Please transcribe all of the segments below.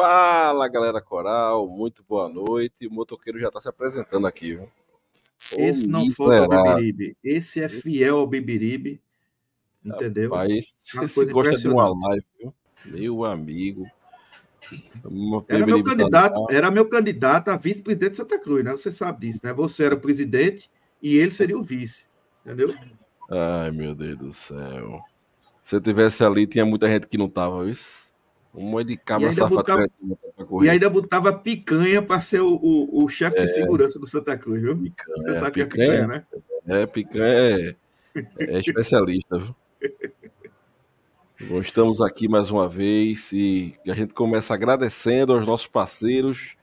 Fala galera coral, muito boa noite. O motoqueiro já está se apresentando aqui, viu? Esse não foi o Beberibe. Esse é fiel ao Beberibe. Entendeu? Rapaz, esse gosta de uma live, viu? Meu amigo. Era meu, candidato, era meu candidato a vice-presidente de Santa Cruz, né? Você sabe disso, né? Você era o presidente e ele seria o vice. Entendeu? Ai, meu Deus do céu. Se eu tivesse ali, tinha muita gente que não tava, isso. Um de cabra safado. E ainda botava picanha para ser o, o, o chefe é, de segurança do Santa Cruz, viu? Picanha, Você sabe picanha, que é picanha, né? É, picanha é, é especialista, viu? Bom, estamos aqui mais uma vez e a gente começa agradecendo aos nossos parceiros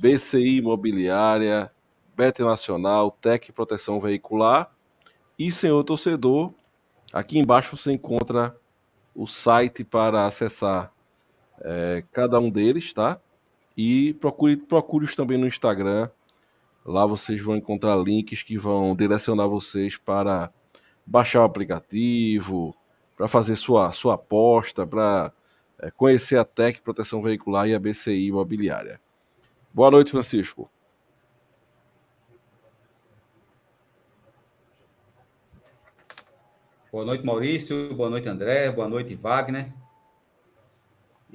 BCI Imobiliária, Bet Nacional, Tec Proteção Veicular e Senhor Torcedor. Aqui embaixo você encontra o site para acessar é, cada um deles, tá? E procure, procure-os também no Instagram. Lá vocês vão encontrar links que vão direcionar vocês para baixar o aplicativo, para fazer sua, sua aposta, para é, conhecer a TEC Proteção Veicular e a BCI Imobiliária. Boa noite, Francisco. Boa noite, Maurício. Boa noite, André. Boa noite, Wagner.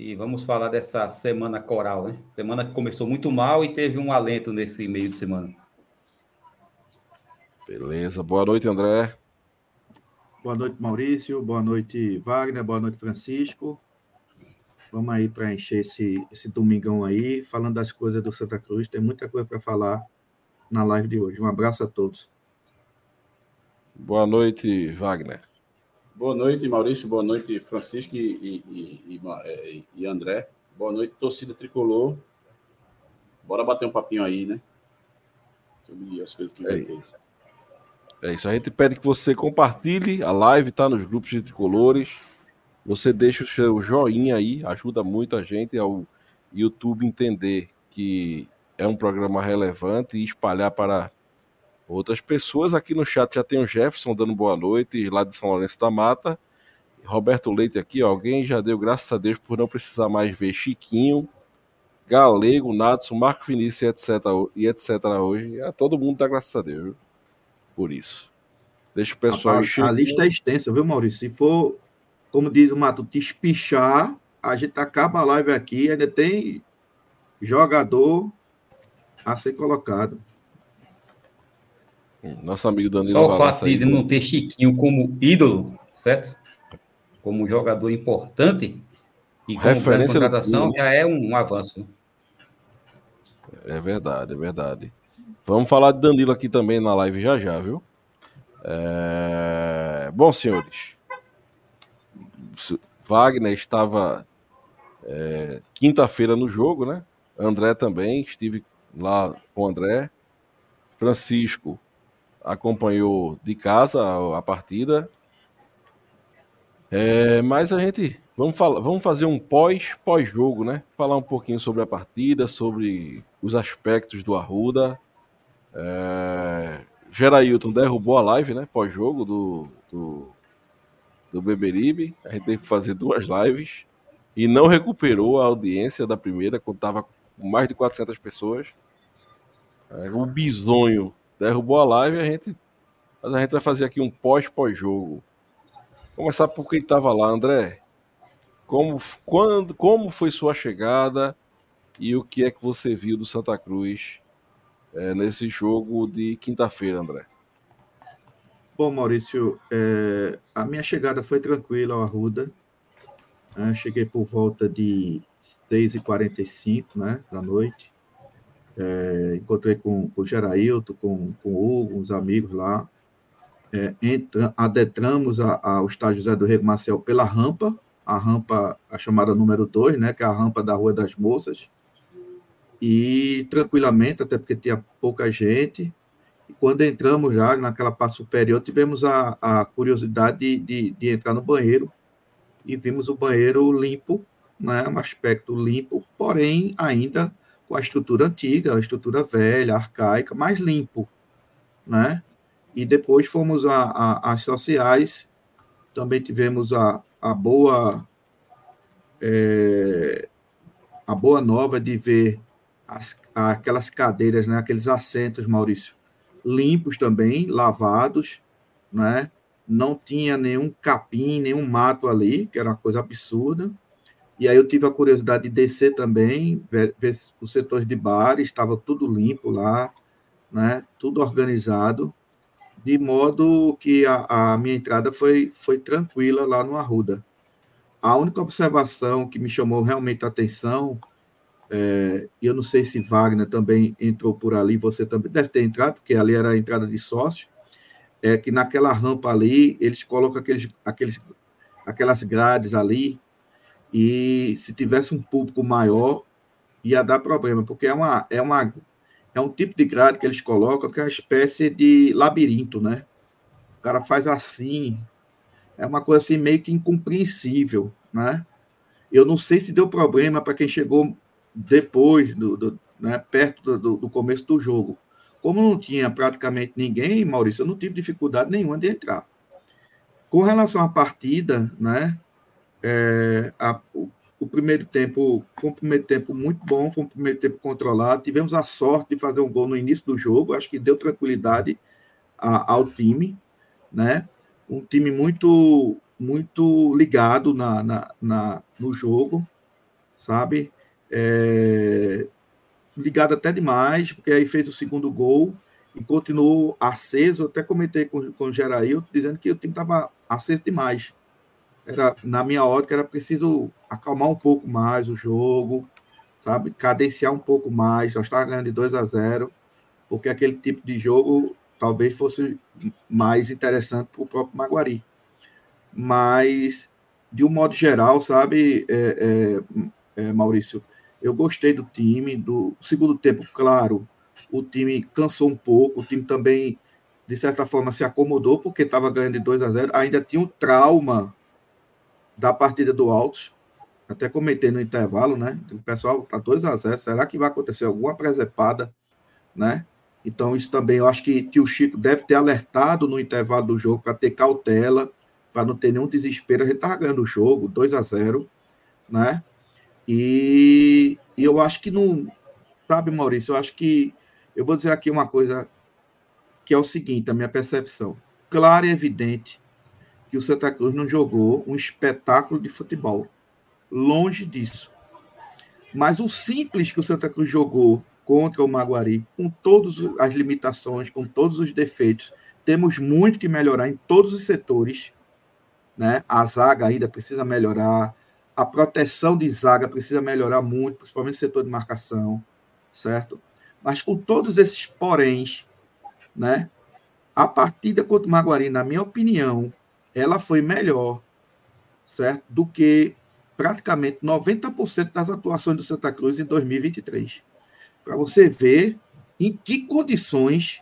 E vamos falar dessa semana coral, né? Semana que começou muito mal e teve um alento nesse meio de semana. Beleza. Boa noite, André. Boa noite, Maurício. Boa noite, Wagner. Boa noite, Francisco. Vamos aí para encher esse, esse domingão aí, falando das coisas do Santa Cruz. Tem muita coisa para falar na live de hoje. Um abraço a todos. Boa noite, Wagner. Boa noite, Maurício. Boa noite, Francisco e, e, e, e, André. Boa noite, torcida tricolor. Bora bater um papinho aí, né? Sobre as coisas que é vai ter. É isso. A gente pede que você compartilhe a live, tá? Nos grupos de tricolores. Você deixa o seu joinha aí, ajuda muito a gente ao YouTube entender que é um programa relevante e espalhar para outras pessoas. Aqui no chat já tem o Jefferson dando boa noite, lá de São Lourenço da Mata. Roberto Leite aqui, ó, alguém já deu graças a Deus por não precisar mais ver Chiquinho, Galego, Natson, Marco Vinícius etc, e etc hoje. Todo mundo dá graças a Deus por isso. Deixa o pessoal... A, a, lista é extensa, viu, Maurício? Se for, como diz o Mato, te espichar, a gente acaba a live aqui, ainda tem jogador a ser colocado. Nosso amigo Danilo. Só o fato de não ter Chiquinho como ídolo, certo? Como jogador importante e como Referência contratação já é um, um avanço. É verdade, é verdade. Vamos falar de Danilo aqui também na live já já, viu? É... Bom, senhores. Wagner estava é, quinta-feira no jogo, né? André também, estive lá com o André. Francisco acompanhou de casa a, partida. É, mas a gente vamos, falar, vamos fazer um pós pós jogo, né? Falar um pouquinho sobre a partida, sobre os aspectos do Arruda. É, Gerailton derrubou a live, né? Pós jogo do, do do Beberibe. A gente teve que fazer duas lives e não recuperou a audiência da primeira estava com mais de 400 pessoas. É, o bisonho derrubou a live, a gente, a gente vai fazer aqui um pós-pós-jogo. Começar por quem estava lá, André. Como, quando, como foi sua chegada e o que é que você viu do Santa Cruz é, nesse jogo de quinta-feira, André? Bom, Maurício, é, a minha chegada foi tranquila ao Arruda. Né? Cheguei por volta de 6h45 né, da noite. É, encontrei com, com o Gerailton, com, com o Hugo, uns amigos lá. É, entra, adentramos ao estádio José do Rego Marcel pela rampa, a rampa, a chamada número 2, né, que é a rampa da Rua das Moças, e tranquilamente, até porque tinha pouca gente. E quando entramos já naquela parte superior, tivemos a, a curiosidade de, de, de entrar no banheiro e vimos o banheiro limpo, né, um aspecto limpo, porém ainda com a estrutura antiga, a estrutura velha, arcaica, mais limpo, né? E depois fomos às sociais, também tivemos a, a boa é, a boa nova de ver as, aquelas cadeiras, né, aqueles assentos, Maurício, limpos também, lavados, né? Não tinha nenhum capim, nenhum mato ali, que era uma coisa absurda. E aí eu tive a curiosidade de descer também, ver, ver os setores de bar, estava tudo limpo lá, né? Tudo organizado, de modo que a, a minha entrada foi, foi tranquila lá no Arruda. A única observação que me chamou realmente a atenção, é, eu não sei se Wagner também entrou por ali, você também deve ter entrado, porque ali era a entrada de sócio, é que naquela rampa ali, eles colocam aqueles, aqueles, aquelas grades ali, e se tivesse um público maior, ia dar problema, porque é uma, é uma é um tipo de grade que eles colocam que é uma espécie de labirinto, né? O cara faz assim, é uma coisa assim meio que incompreensível, né? Eu não sei se deu problema para quem chegou depois, do, do né, perto do, do, começo do jogo. Como não tinha praticamente ninguém, Maurício, eu não tive dificuldade nenhuma de entrar. Com relação à partida, né, é, a, o, o, primeiro tempo foi um primeiro tempo muito bom, foi um primeiro tempo controlado. Tivemos a sorte de fazer um gol no início do jogo, acho que deu tranquilidade a, ao time, né? um time muito muito ligado na, na, na no jogo, sabe? É, ligado até demais, porque aí fez o segundo gol e continuou aceso. Eu até comentei com, com o Gerail, dizendo que o time estava aceso demais. Era, na minha ótica, era preciso acalmar um pouco mais o jogo, sabe? Cadenciar um pouco mais. Nós estávamos ganhando de 2 a 0, porque aquele tipo de jogo talvez fosse mais interessante para o próprio Maguari. Mas, de um modo geral, sabe, é, é, é, Maurício, eu gostei do time, do segundo tempo, claro, o time cansou um pouco, o time também, de certa forma, se acomodou, porque estava ganhando de 2 a 0 ainda tinha um trauma da partida do Altos, até comentei no intervalo, né? O pessoal tá 2 a 0 será que vai acontecer alguma presepada, né? Então, isso também eu acho que tio Chico deve ter alertado no intervalo do jogo para ter cautela, para não ter nenhum desespero. A gente estava ganhando o jogo, 2 a 0 né? E, e, eu acho que não. Sabe, Maurício, eu acho que. Eu vou dizer aqui uma coisa que é o seguinte: a minha percepção. Claro e evidente que o Santa Cruz não jogou um espetáculo de futebol. Longe disso. Mas o simples que o Santa Cruz jogou contra o Maguari, com todas as limitações, com todos os defeitos. Temos muito que melhorar em todos os setores. Né? A zaga ainda precisa melhorar, a proteção de zaga precisa melhorar muito, principalmente no setor de marcação, certo? Mas com todos esses poréns, né? A partida contra o Maguari, na minha opinião, ela foi melhor, certo? Do que praticamente 90% das atuações do Santa Cruz em 2023 para você ver em que condições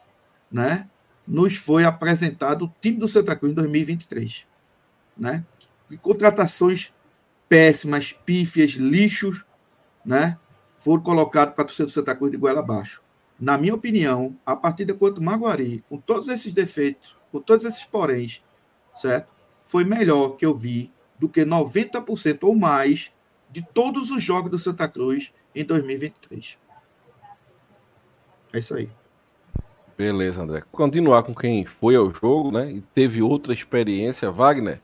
né, nos foi apresentado o time do Santa Cruz em 2023. Né? Que contratações péssimas, pífias, lixos, né, foram colocados para a torcida do Santa Cruz de goela abaixo. Na minha opinião, a partida contra o Maguari, com todos esses defeitos, com todos esses poréns, certo? Foi melhor que eu vi do que 90% ou mais de todos os jogos do Santa Cruz em 2023. É isso aí. Beleza, André. Continuar com quem foi ao jogo, né? E teve outra experiência, Wagner.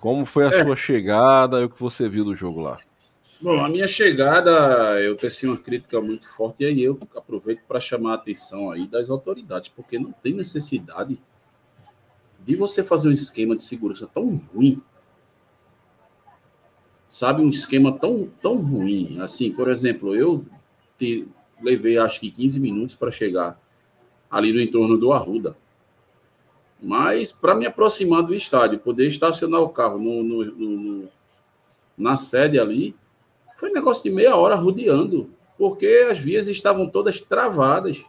Como foi a é. sua chegada e o que você viu do jogo lá? Bom, a minha chegada, eu teci uma crítica muito forte, e aí eu aproveito para chamar a atenção aí das autoridades, porque não tem necessidade de você fazer um esquema de segurança tão ruim. Sabe, um esquema tão, tão ruim. Assim, por exemplo, eu te, levei acho que 15 minutos para chegar ali no entorno do Arruda. Mas para me aproximar do estádio, poder estacionar o carro no, no, no, na sede ali, foi um negócio de meia hora rodeando, porque as vias estavam todas travadas.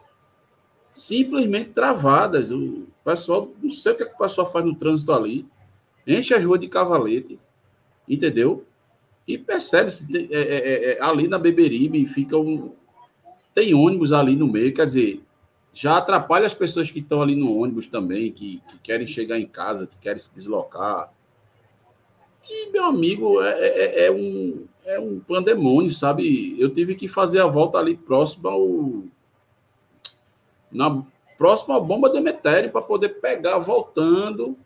Simplesmente travadas. O pessoal, não sei o que, é que o pessoal faz no trânsito ali. Enche as ruas de cavalete, entendeu? E percebe-se é, é, é, é, ali na Beberibe fica um. Tem ônibus ali no meio, quer dizer, já atrapalha as pessoas que estão ali no ônibus também, que, que querem chegar em casa, que querem se deslocar. E, meu amigo, é, é, é, um, é um pandemônio, sabe? Eu tive que fazer a volta ali próximo ao. Na, próximo à bomba de Emetério para poder pegar voltando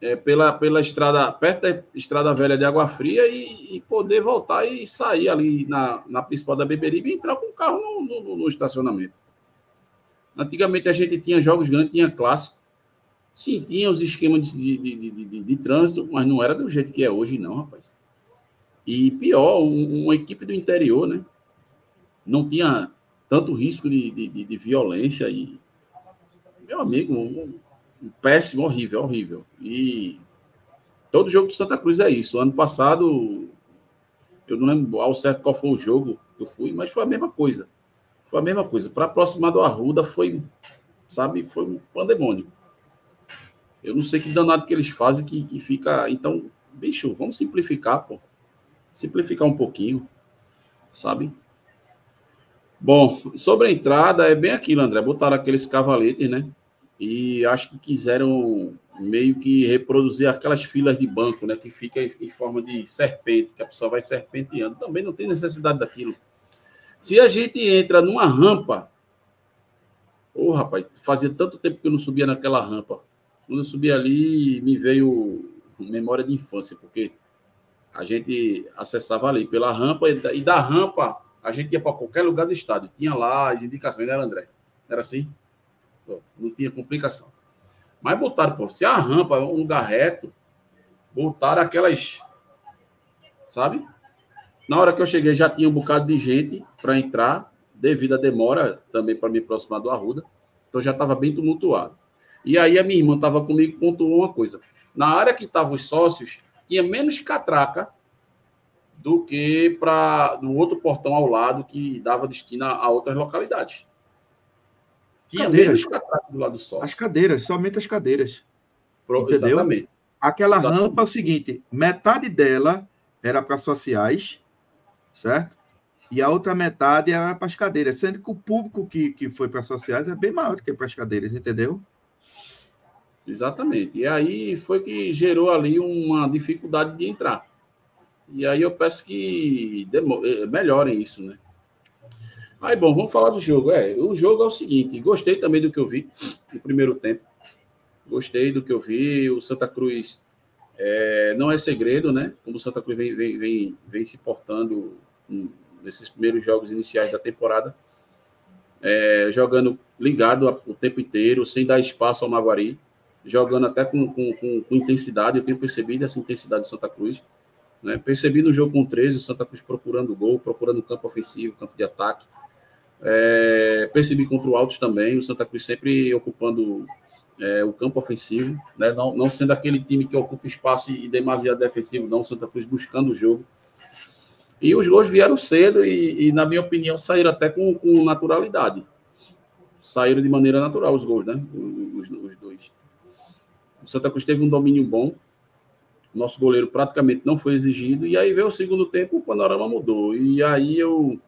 é, pela, pela estrada, perto da estrada velha de Água Fria e, e, poder voltar e sair ali na, na principal da Beberibe e entrar com o carro no, no, no estacionamento. Antigamente a gente tinha jogos grandes, tinha clássico. Sim, tinha os esquemas de, de, de, de, de trânsito, mas não era do jeito que é hoje, não, rapaz. E pior, um, uma equipe do interior, né? Não tinha tanto risco de, de, de violência e. Meu amigo, um, um péssimo, horrível, horrível. E todo jogo do Santa Cruz é isso. Ano passado, eu não lembro ao certo qual foi o jogo que eu fui, mas foi a mesma coisa. Foi a mesma coisa. Para aproximar do Arruda foi, sabe, foi um pandemônio. Eu não sei que danado que eles fazem que, que fica. Então, bicho, vamos simplificar, pô. Simplificar um pouquinho, sabe? Bom, sobre a entrada, é bem aquilo, André. Botaram aqueles cavaletes, né? E acho que quiseram meio que reproduzir aquelas filas de banco, né? Que fica em forma de serpente, que a pessoa vai serpenteando. Também não tem necessidade daquilo. Se a gente entra numa rampa, ô oh, rapaz, fazia tanto tempo que eu não subia naquela rampa. Quando eu subi ali, me veio memória de infância, porque a gente acessava ali pela rampa e da rampa a gente ia para qualquer lugar do estado. Tinha lá as indicações, era André? Era assim? Não tinha complicação. Mas botaram, pô, se a rampa um lugar reto, botaram aquelas. Sabe? Na hora que eu cheguei, já tinha um bocado de gente para entrar, devido à demora também para me aproximar do Arruda. Então já estava bem tumultuado. E aí a minha irmã estava comigo pontuou uma coisa. Na área que estavam os sócios, tinha menos catraca do que para do outro portão ao lado que dava destino a outras localidades. Tinha cadeiras. do lado só. As cadeiras, somente as cadeiras. Pro, entendeu? Exatamente. Aquela exatamente. rampa é o seguinte: metade dela era para sociais, certo? E a outra metade era para as cadeiras, sendo que o público que, que foi para sociais é bem maior do que para as cadeiras, entendeu? Exatamente. E aí foi que gerou ali uma dificuldade de entrar. E aí eu peço que eh, melhorem isso, né? Aí, bom, vamos falar do jogo. É, o jogo é o seguinte: gostei também do que eu vi no primeiro tempo. Gostei do que eu vi. O Santa Cruz é, não é segredo, né? Como o Santa Cruz vem, vem, vem, vem se portando nesses primeiros jogos iniciais da temporada, é, jogando ligado o tempo inteiro, sem dar espaço ao Maguari jogando até com, com, com, com, intensidade. Eu tenho percebido essa intensidade do Santa Cruz. Né? Percebi no jogo com 13, o Santa Cruz procurando gol, procurando campo ofensivo, campo de ataque. É, percebi contra o Altos também, o Santa Cruz sempre ocupando é, o campo ofensivo, né? não, não sendo aquele time que ocupa espaço e demasiado defensivo, não, o Santa Cruz buscando o jogo. E os gols vieram cedo e, e na minha opinião, saíram até com, com naturalidade. Saíram de maneira natural os gols, né? Os, os dois. O Santa Cruz teve um domínio bom. Nosso goleiro praticamente não foi exigido. E aí veio o segundo tempo, o panorama mudou. E aí eu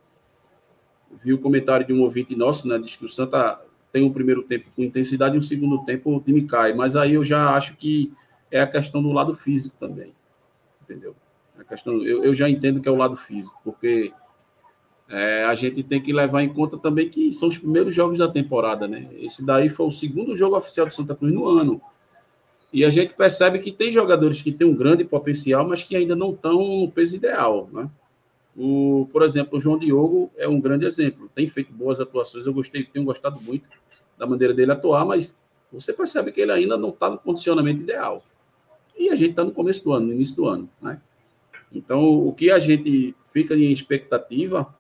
vi o comentário de um ouvinte nosso, né? Diz que o Santa tem um primeiro tempo com intensidade e um segundo tempo o time cai. Mas aí eu já acho que é a questão do lado físico também. Entendeu? A questão, eu, eu já entendo que é o lado físico, porque é, a gente tem que levar em conta também que são os primeiros jogos da temporada, né? Esse daí foi o segundo jogo oficial do Santa Cruz no ano. E a gente percebe que tem jogadores que têm um grande potencial, mas que ainda não estão no peso ideal. Né? O, por exemplo, o João Diogo é um grande exemplo. Tem feito boas atuações, eu gostei, tenho gostado muito da maneira dele atuar, mas você percebe que ele ainda não está no condicionamento ideal. E a gente está no começo do ano, no início do ano. Né? Então, o que a gente fica em expectativa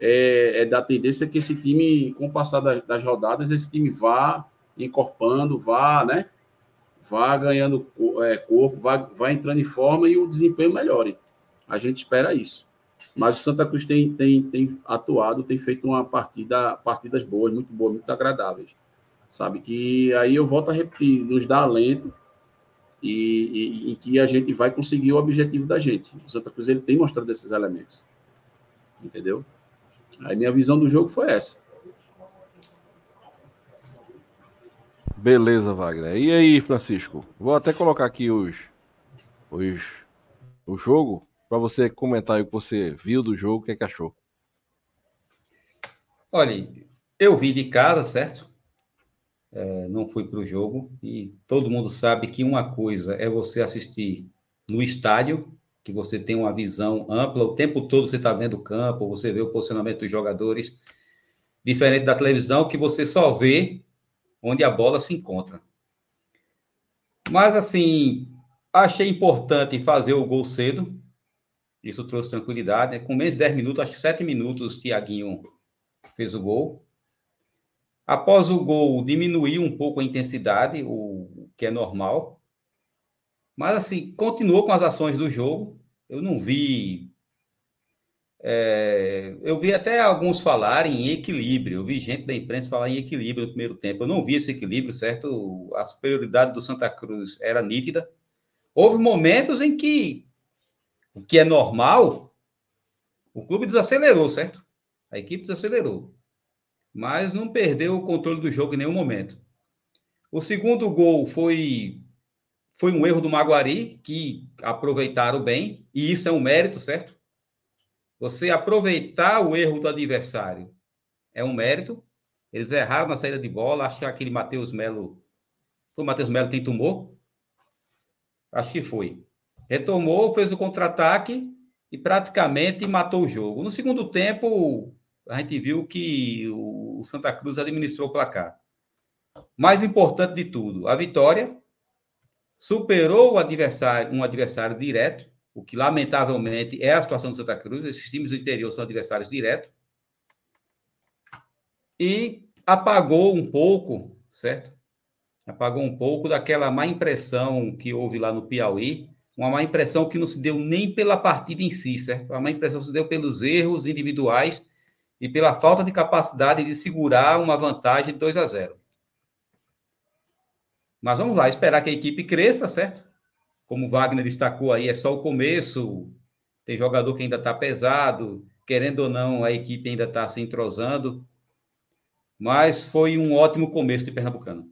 é, é da tendência que esse time, com o passar das, das rodadas, esse time vá encorpando, vá, né? Vá ganhando é, corpo, vá, vá entrando em forma e o desempenho melhore. A gente espera isso. Mas o Santa Cruz tem, tem, tem atuado, tem feito uma partida, partidas boas, muito boas, muito agradáveis. Sabe? Que aí eu volto a repetir, nos dá alento e, e, e que a gente vai conseguir o objetivo da gente. O Santa Cruz ele tem mostrado esses elementos. Entendeu? Aí minha visão do jogo foi essa. Beleza, Wagner. E aí, Francisco? Vou até colocar aqui os, os o jogo para você comentar o que você viu do jogo, o que, é que achou. Olha, eu vi de casa, certo? É, não fui para o jogo e todo mundo sabe que uma coisa é você assistir no estádio, que você tem uma visão ampla, o tempo todo você está vendo o campo, você vê o posicionamento dos jogadores, diferente da televisão, que você só vê onde a bola se encontra. Mas, assim, achei importante fazer o gol cedo. Isso trouxe tranquilidade. Né? Com menos de 10 minutos, acho que 7 minutos, o Thiaguinho fez o gol. Após o gol, diminuiu um pouco a intensidade, o que é normal. Mas, assim, continuou com as ações do jogo. Eu não vi é, eu vi até alguns falarem em equilíbrio. Eu vi gente da imprensa falar em equilíbrio no primeiro tempo. Eu não vi esse equilíbrio, certo? A superioridade do Santa Cruz era nítida. Houve momentos em que, o que é normal, o clube desacelerou, certo? A equipe desacelerou. Mas não perdeu o controle do jogo em nenhum momento. O segundo gol foi foi um erro do Maguari, que aproveitaram bem, e isso é um mérito, certo? Você aproveitar o erro do adversário é um mérito. Eles erraram na saída de bola. Acho que aquele Matheus Melo. Foi o Matheus Melo quem tomou? Acho que foi. Retomou, fez o contra-ataque e praticamente matou o jogo. No segundo tempo, a gente viu que o Santa Cruz administrou o placar. Mais importante de tudo, a vitória superou o adversário, um adversário direto, o que lamentavelmente é a situação do Santa Cruz. Esses times do interior são adversários diretos. E apagou um pouco, certo? Apagou um pouco daquela má impressão que houve lá no Piauí, uma má impressão que não se deu nem pela partida em si, certo? A má impressão se deu pelos erros individuais e pela falta de capacidade de segurar uma vantagem de 2 a 0. Mas vamos lá, esperar que a equipe cresça, certo? Como Wagner destacou aí, é só o começo. Tem jogador que ainda está pesado, querendo ou não, a equipe ainda está se entrosando. Mas foi um ótimo começo de Pernambucano.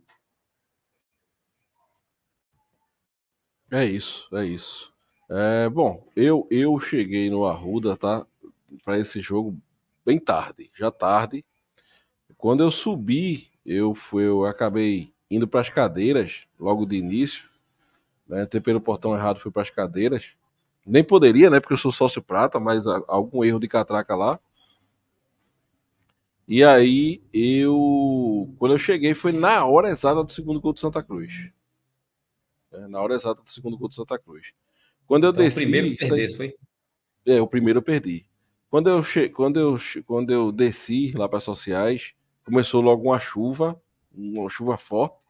É isso, é isso. É, bom, eu eu cheguei no Arruda, tá? Para esse jogo bem tarde, já tarde. Quando eu subi, eu fui, eu acabei indo para as cadeiras logo de início. Né? Entrei pelo portão errado, fui para as cadeiras. Nem poderia, né? Porque eu sou sócio prata, mas algum erro de catraca lá. E aí eu. Quando eu cheguei, foi na hora exata do segundo gol do Santa Cruz. É, na hora exata do segundo gol do Santa Cruz. Quando eu então, desci. O primeiro perdesse, foi? É, o primeiro eu perdi. Quando eu, che... quando eu, quando eu desci lá para as sociais, começou logo uma chuva, uma chuva forte.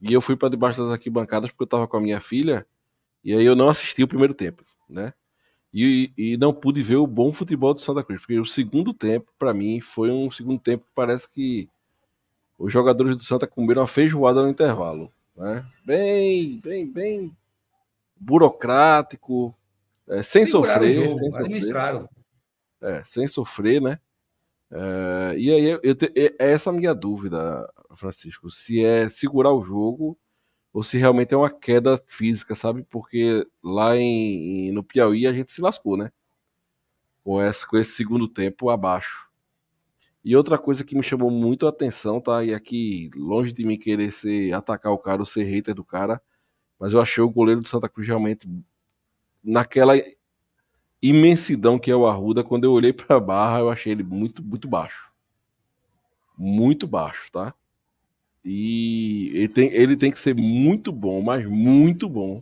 E eu fui para debaixo das arquibancadas porque eu estava com a minha filha e aí eu não assisti o primeiro tempo, né? E, e não pude ver o bom futebol do Santa Cruz, porque o segundo tempo, para mim, foi um segundo tempo que parece que os jogadores do Santa comeram uma feijoada no intervalo, né? Bem, bem, bem burocrático, é, sem sofrer, jogo, sem sofrer. É, sem sofrer, né? É, e aí eu, te, é essa a minha dúvida, Francisco, se é segurar o jogo ou se realmente é uma queda física, sabe? Porque lá em, no Piauí a gente se lascou, né? Com esse, com esse segundo tempo abaixo. E outra coisa que me chamou muito a atenção, tá? E aqui, longe de mim querer ser, atacar o cara ou ser hater do cara, mas eu achei o goleiro do Santa Cruz realmente naquela imensidão que é o Arruda, quando eu olhei para a barra, eu achei ele muito, muito baixo. Muito baixo, tá? E ele tem, ele tem que ser muito bom, mas muito bom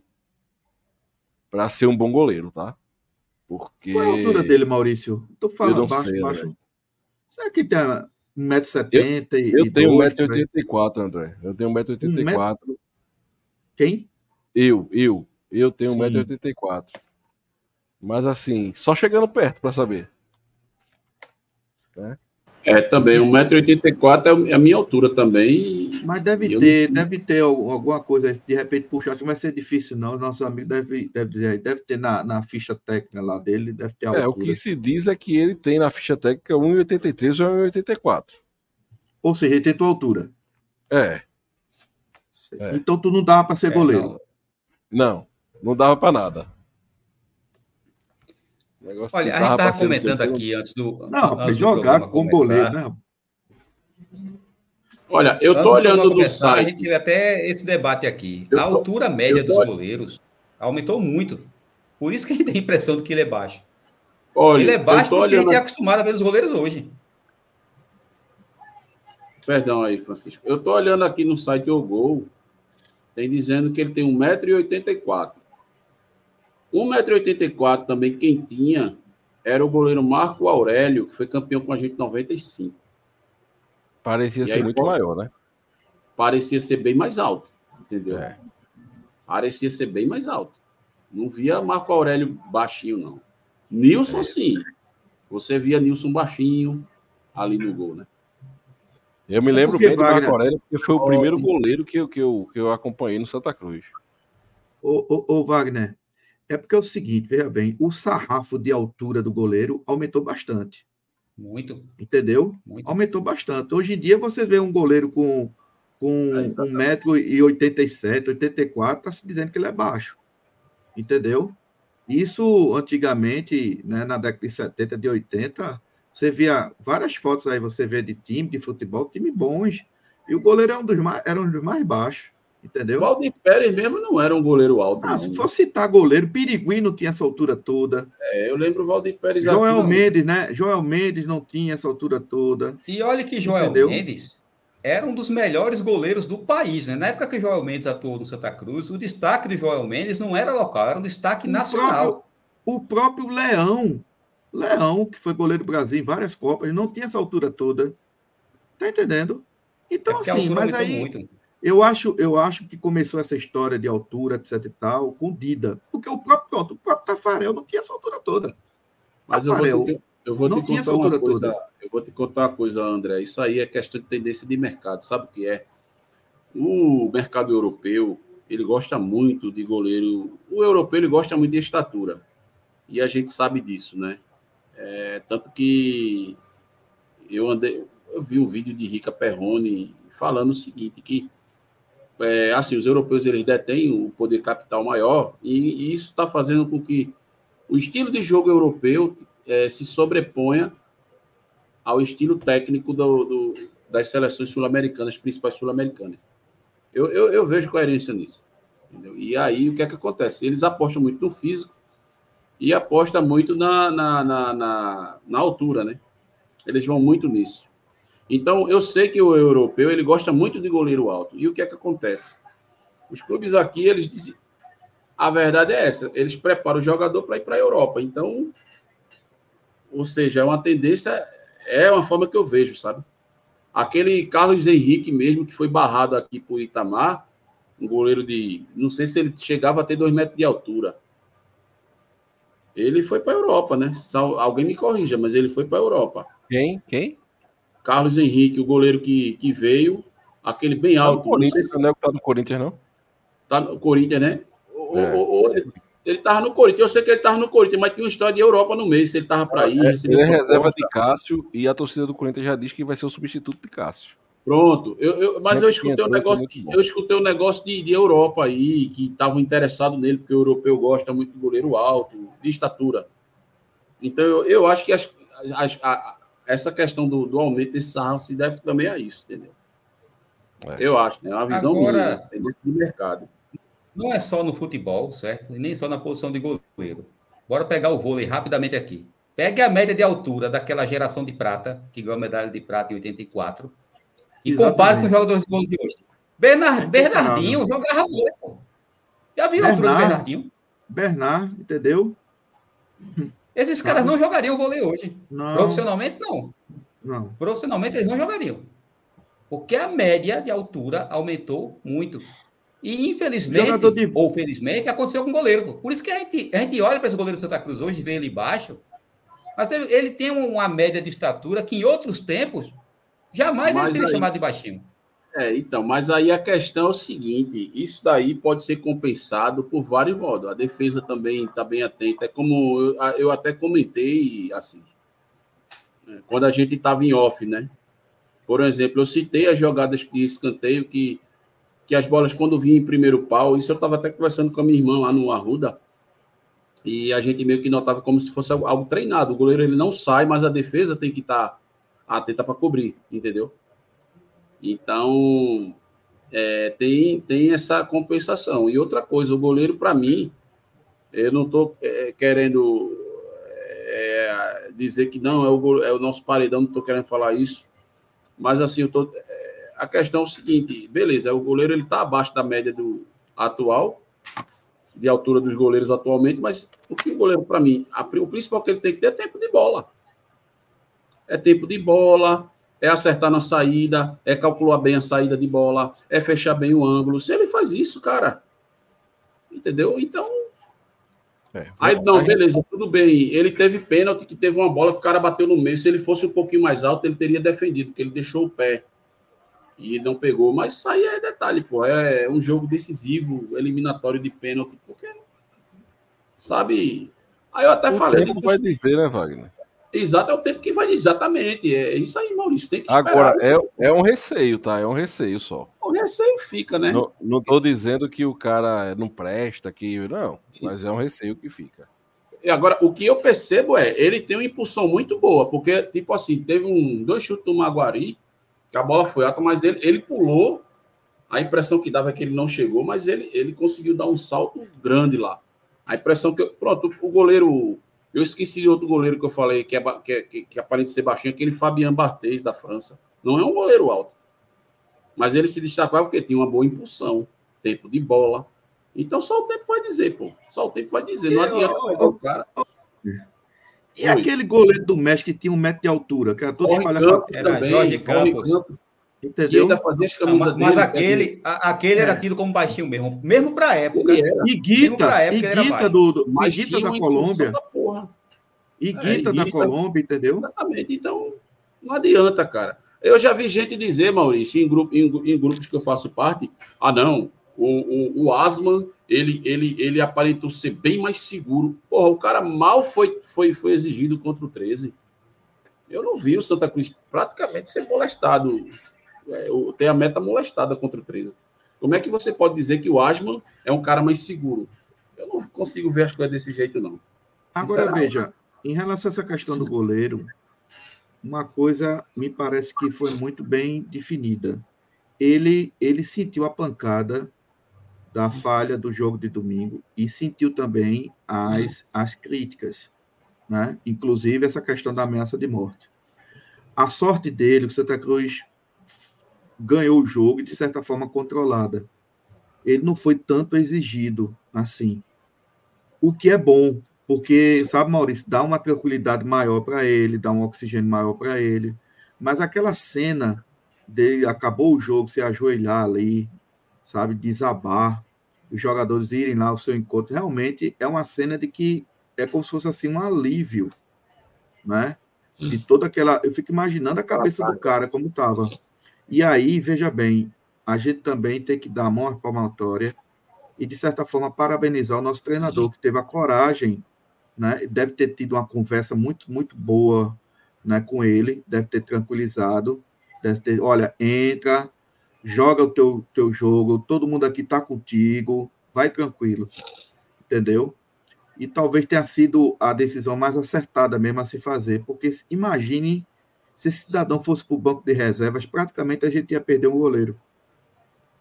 para ser um bom goleiro, tá? Porque. Qual é a altura dele, Maurício? Tô falando baixo, sei, baixo. Né? Será que tem 1,70m? Eu, eu tenho 1,84m, André. Eu tenho 1,84m. Quem? Eu, eu. Eu tenho Sim. 1,84m. Mas assim, só chegando perto pra saber. É, também, 1,84m é a minha altura também. Mas deve ter, não- deve ter al- alguma coisa, de repente puxar, acho que vai ser difícil, não. Nosso amigo deve, deve dizer aí, deve ter na, na ficha técnica lá dele, deve ter a É, o altura. que se diz é que ele tem na ficha técnica 1,83 ou 1,84. Ou seja, ele tem tua altura. É. É. Então tu não dava para ser É, goleiro. não. Não, não dava pra nada. Olha, a gente estava comentando aqui antes do. Não, antes do jogar programa com goleiro, né? Olha, eu do olhando no começar, A site. gente teve até esse debate aqui. Eu a tô- altura média eu tô- dos goleiros aumentou muito. Por isso que a gente tem a impressão de que ele é baixo. Olha, ele é baixo porque a gente olhando é acostumado a ver os goleiros hoje. Perdão aí, Francisco. Eu tô olhando aqui no site O Gol, tem dizendo que ele tem 1,84m. 1,84m também, quem tinha era o goleiro Marco Aurélio, que foi campeão com a gente em 95. Parecia E ser aí, muito pô- maior, né? Parecia ser bem mais alto, entendeu? É. Parecia ser bem mais alto. Não via Marco Aurélio baixinho, não. Nilson, sim. Você via Nilson baixinho ali no gol, né? Eu me lembro bem do Marco? Aurélio, porque foi o primeiro goleiro que eu, que, eu, que eu acompanhei no Santa Cruz. Ô, ô, ô, Wagner, é porque é o seguinte, veja bem, o sarrafo de altura do goleiro aumentou bastante, Muito, entendeu? muito. Aumentou bastante. Hoje em dia você vê um goleiro com, com É, exatamente. 1,87m, 84 está se dizendo que ele é baixo, entendeu? Isso antigamente, né, na década de 70, de 80, você via várias fotos aí, você vê de time de futebol, time bons, e o goleiro era um dos mais, era um dos mais baixos, entendeu? Valdir Pérez mesmo não era um goleiro alto. Ah, se for citar goleiro, Pirigui não tinha essa altura toda. É, eu lembro o Valdir Pérez Joel aqui, Mendes, né? Joel Mendes não tinha essa altura toda. E olha que Joel Entendeu? Mendes era um dos melhores goleiros do país. Né? Na época que Joel Mendes atuou no Santa Cruz, o destaque de Joel Mendes não era local, era um destaque O nacional. O próprio Leão, Leão, que foi goleiro do Brasil em várias Copas, não tinha essa altura toda. Tá entendendo? É Então, a assim, mas aí muito. Eu acho, eu acho que começou essa história de altura, etc e tal, com Dida. Porque o próprio, pronto, o próprio Tafarel não tinha essa altura toda. Mas eu vou Tafarel te, eu vou não te contar uma coisa. toda. Eu vou te contar uma coisa, André. Isso aí é questão de tendência de mercado. Sabe o que é? O mercado europeu, ele gosta muito de goleiro. O europeu ele gosta muito de estatura. E a gente sabe disso, né? É, tanto que eu andei, eu vi um vídeo de Rica Perrone falando o seguinte, que é, assim, os europeus eles detêm o poder capital maior e, e isso está fazendo com que o estilo de jogo europeu é, se sobreponha ao estilo técnico do, do- das seleções sul-americanas, principais sul-americanas. Eu, eu, eu vejo coerência nisso. entendeu? E aí, o que é que acontece? Eles apostam muito no físico e apostam muito na, na, na, na, na altura, né? Eles vão muito nisso. Então, eu sei que o europeu ele gosta muito de goleiro alto. E o que é que acontece? Os clubes aqui, eles dizem. A verdade é essa: eles preparam o jogador para ir para a Europa. Então, ou seja, é uma tendência, é uma forma que eu vejo, sabe? Aquele Carlos Henrique mesmo, que foi barrado aqui por Itamar, um goleiro de. Não sei se ele chegava a ter dois metros de altura. Ele foi para a Europa, né? Alguém me corrija, mas ele foi para a Europa. Quem? Quem? Carlos Henrique, o goleiro que, que veio, aquele bem Tá alto. Não sei Corinthians, se não é o que tá no Corinthians, não? tá no Corinthians, né? Ou, É. ou- ou ele, ele tava no Corinthians. Eu sei que ele tava no Corinthians, mas tinha uma história de Europa no meio. Se ele tava para ir, recebeu Ele é reserva de Cássio e a torcida do Corinthians já diz que vai ser o substituto de Cássio. Pronto. Eu, eu- mas Sempre eu escutei um negócio, eu escutei um negócio de, de Europa aí, que estavam interessados nele, porque o europeu gosta muito de goleiro alto, de estatura. Então, eu, eu acho que as- as- a- essa questão do, do aumento desse sarrafo se deve também a isso, entendeu? É. Eu acho, né? É uma visão Agora- minha, tendência de mercado. Não é só no futebol, certo? E nem só na posição de goleiro. Bora pegar o vôlei rapidamente aqui. Pegue a média de altura daquela geração de prata, que ganhou a medalha de prata em 84, e Exatamente. compare com os jogadores de vôlei de hoje. Bernard, É. Bernardinho jogava vôlei, pô. Já viu a altura do Bernard. Bernardinho? Bernard, entendeu? Esses caras não jogariam vôlei hoje. Não, Profissionalmente, não. não. Profissionalmente, eles não jogariam. Porque a média de altura aumentou muito. E infelizmente, de... ou felizmente, aconteceu com o goleiro. Por isso que a gente, a gente olha para esse goleiro do Santa Cruz hoje vê ele baixo. Mas ele, ele, tem uma média de estatura que em outros tempos jamais mas ele seria aí... chamado de baixinho. É, então, mas aí a questão é o seguinte: isso daí pode ser compensado por vários modos. A defesa também está bem atenta. É como eu, eu até comentei assim, é, quando a gente estava em off, né? Por exemplo, eu citei as jogadas de escanteio que, que as bolas, quando vinham em primeiro pau, isso eu estava até conversando com a minha irmã lá no Arruda, e a gente meio que notava como se fosse algo treinado. O goleiro ele não sai, mas a defesa tem que estar tá atenta para cobrir, entendeu? Então, é, tem, tem essa compensação. E outra coisa, o goleiro, para mim, eu não estou é, querendo é, dizer que não, é o, é o nosso paredão, não estou querendo falar isso, mas assim, eu tô, é, a questão é o seguinte, beleza, o goleiro ele está abaixo da média do atual, de altura dos goleiros atualmente, mas o que o goleiro, para mim, a, o principal que ele tem que ter é tempo de bola. É tempo de bola, é acertar na saída, é calcular bem a saída de bola, é fechar bem o ângulo. Se ele faz isso, cara, entendeu? Então. É, aí, não, beleza, tudo bem. Ele teve pênalti, que teve uma bola que o cara bateu no meio. Se ele fosse um pouquinho mais alto, ele teria defendido, porque ele deixou o pé e não pegou. Mas isso aí é detalhe, pô. É um jogo decisivo, eliminatório de pênalti, porque. Sabe? Aí eu até o falei. Tempo vai dizer, né, Wagner? Exato, é o tempo que vai exatamente. É isso aí, Maurício. Tem que esperar. Agora, é, é um receio, tá? É um receio só. O receio fica, né? Não, não tô dizendo que o cara não presta, que. Não, mas é um receio que fica. E agora, o que eu percebo é, ele tem uma impulsão muito boa, porque, tipo assim, teve um, dois chutes do Maguari, que a bola foi alta, mas ele, ele pulou. A impressão que dava é que ele não chegou, mas ele, ele conseguiu dar um salto grande lá. A impressão que. Pronto, o goleiro eu esqueci de outro goleiro que eu falei, que, é, que, que, que aparente ser baixinho, aquele Fabian Barthez, da França. Não é um goleiro alto. Mas ele se destacava porque tinha uma boa impulsão, tempo de bola. Então só o tempo vai dizer, pô. Só o tempo vai dizer. Não adianta o cara. E Oi. aquele goleiro do México que tinha um metro de altura, que era todo espalhado. Era Jorge Campos. Campos. Entendeu? Fazia as camisas mas, mas aquele, a, aquele é. era tido como baixinho mesmo, mesmo para a época. E Guita, e Guita, do, do, Guita da Colômbia. Da E Guita é, da Colômbia, entendeu? Exatamente. Então, não adianta, cara. Eu já vi gente dizer, Maurício, em, grupo, em, em grupos que eu faço parte, ah, não, o, o, o Asman, ele, ele, ele aparentou ser bem mais seguro. Porra, o cara mal foi, foi, foi exigido contra o 13. Eu não vi o Santa Cruz praticamente ser molestado é, tem a meta molestada contra o 13. Como é que você pode dizer que o Asman é um cara mais seguro? Eu não consigo ver as coisas desse jeito, não. Agora, veja, em relação a essa questão do goleiro, uma coisa me parece que foi muito bem definida. Ele, ele sentiu a pancada da falha do jogo de domingo e sentiu também as, as críticas, né? inclusive essa questão da ameaça de morte. A sorte dele, o Santa Cruz ganhou o jogo de certa forma controlada. Ele não foi tanto exigido assim. O que é bom, porque, sabe, Maurício, dá uma tranquilidade maior para ele, dá um oxigênio maior para ele. Mas aquela cena dele, acabou o jogo, se ajoelhar ali, sabe, desabar, os jogadores irem lá ao seu encontro, realmente é uma cena de que é como se fosse assim um alívio, né? De toda aquela. Eu fico imaginando a cabeça do cara como estava. E aí, veja bem, a gente também tem que dar a mão à palmatória e, de certa forma, parabenizar o nosso treinador, que teve a coragem, né? deve ter tido uma conversa muito, muito boa né, com ele, deve ter tranquilizado, deve ter, olha, entra, joga o teu, teu jogo, todo mundo aqui está contigo, vai tranquilo, entendeu? E talvez tenha sido a decisão mais acertada mesmo a se fazer, porque imagine se esse cidadão fosse para o banco de reservas, praticamente a gente ia perder um goleiro.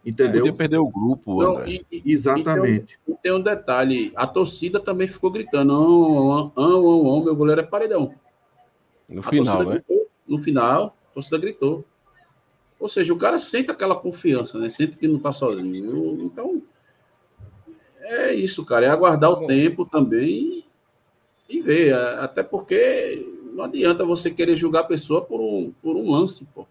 Entendeu? ia perder o grupo. Não, e, e, Exatamente. E tem, um, tem, um, detalhe: a torcida também ficou gritando: ão, ão, ão, meu goleiro é paredão. No a final, né? Gritou, no final, a torcida gritou. Ou seja, o cara sente aquela confiança, né? Sente que não está sozinho. Então, é isso, cara. É aguardar o tempo também e ver. Até porque não adianta você querer julgar a pessoa por um, por um lance, pô.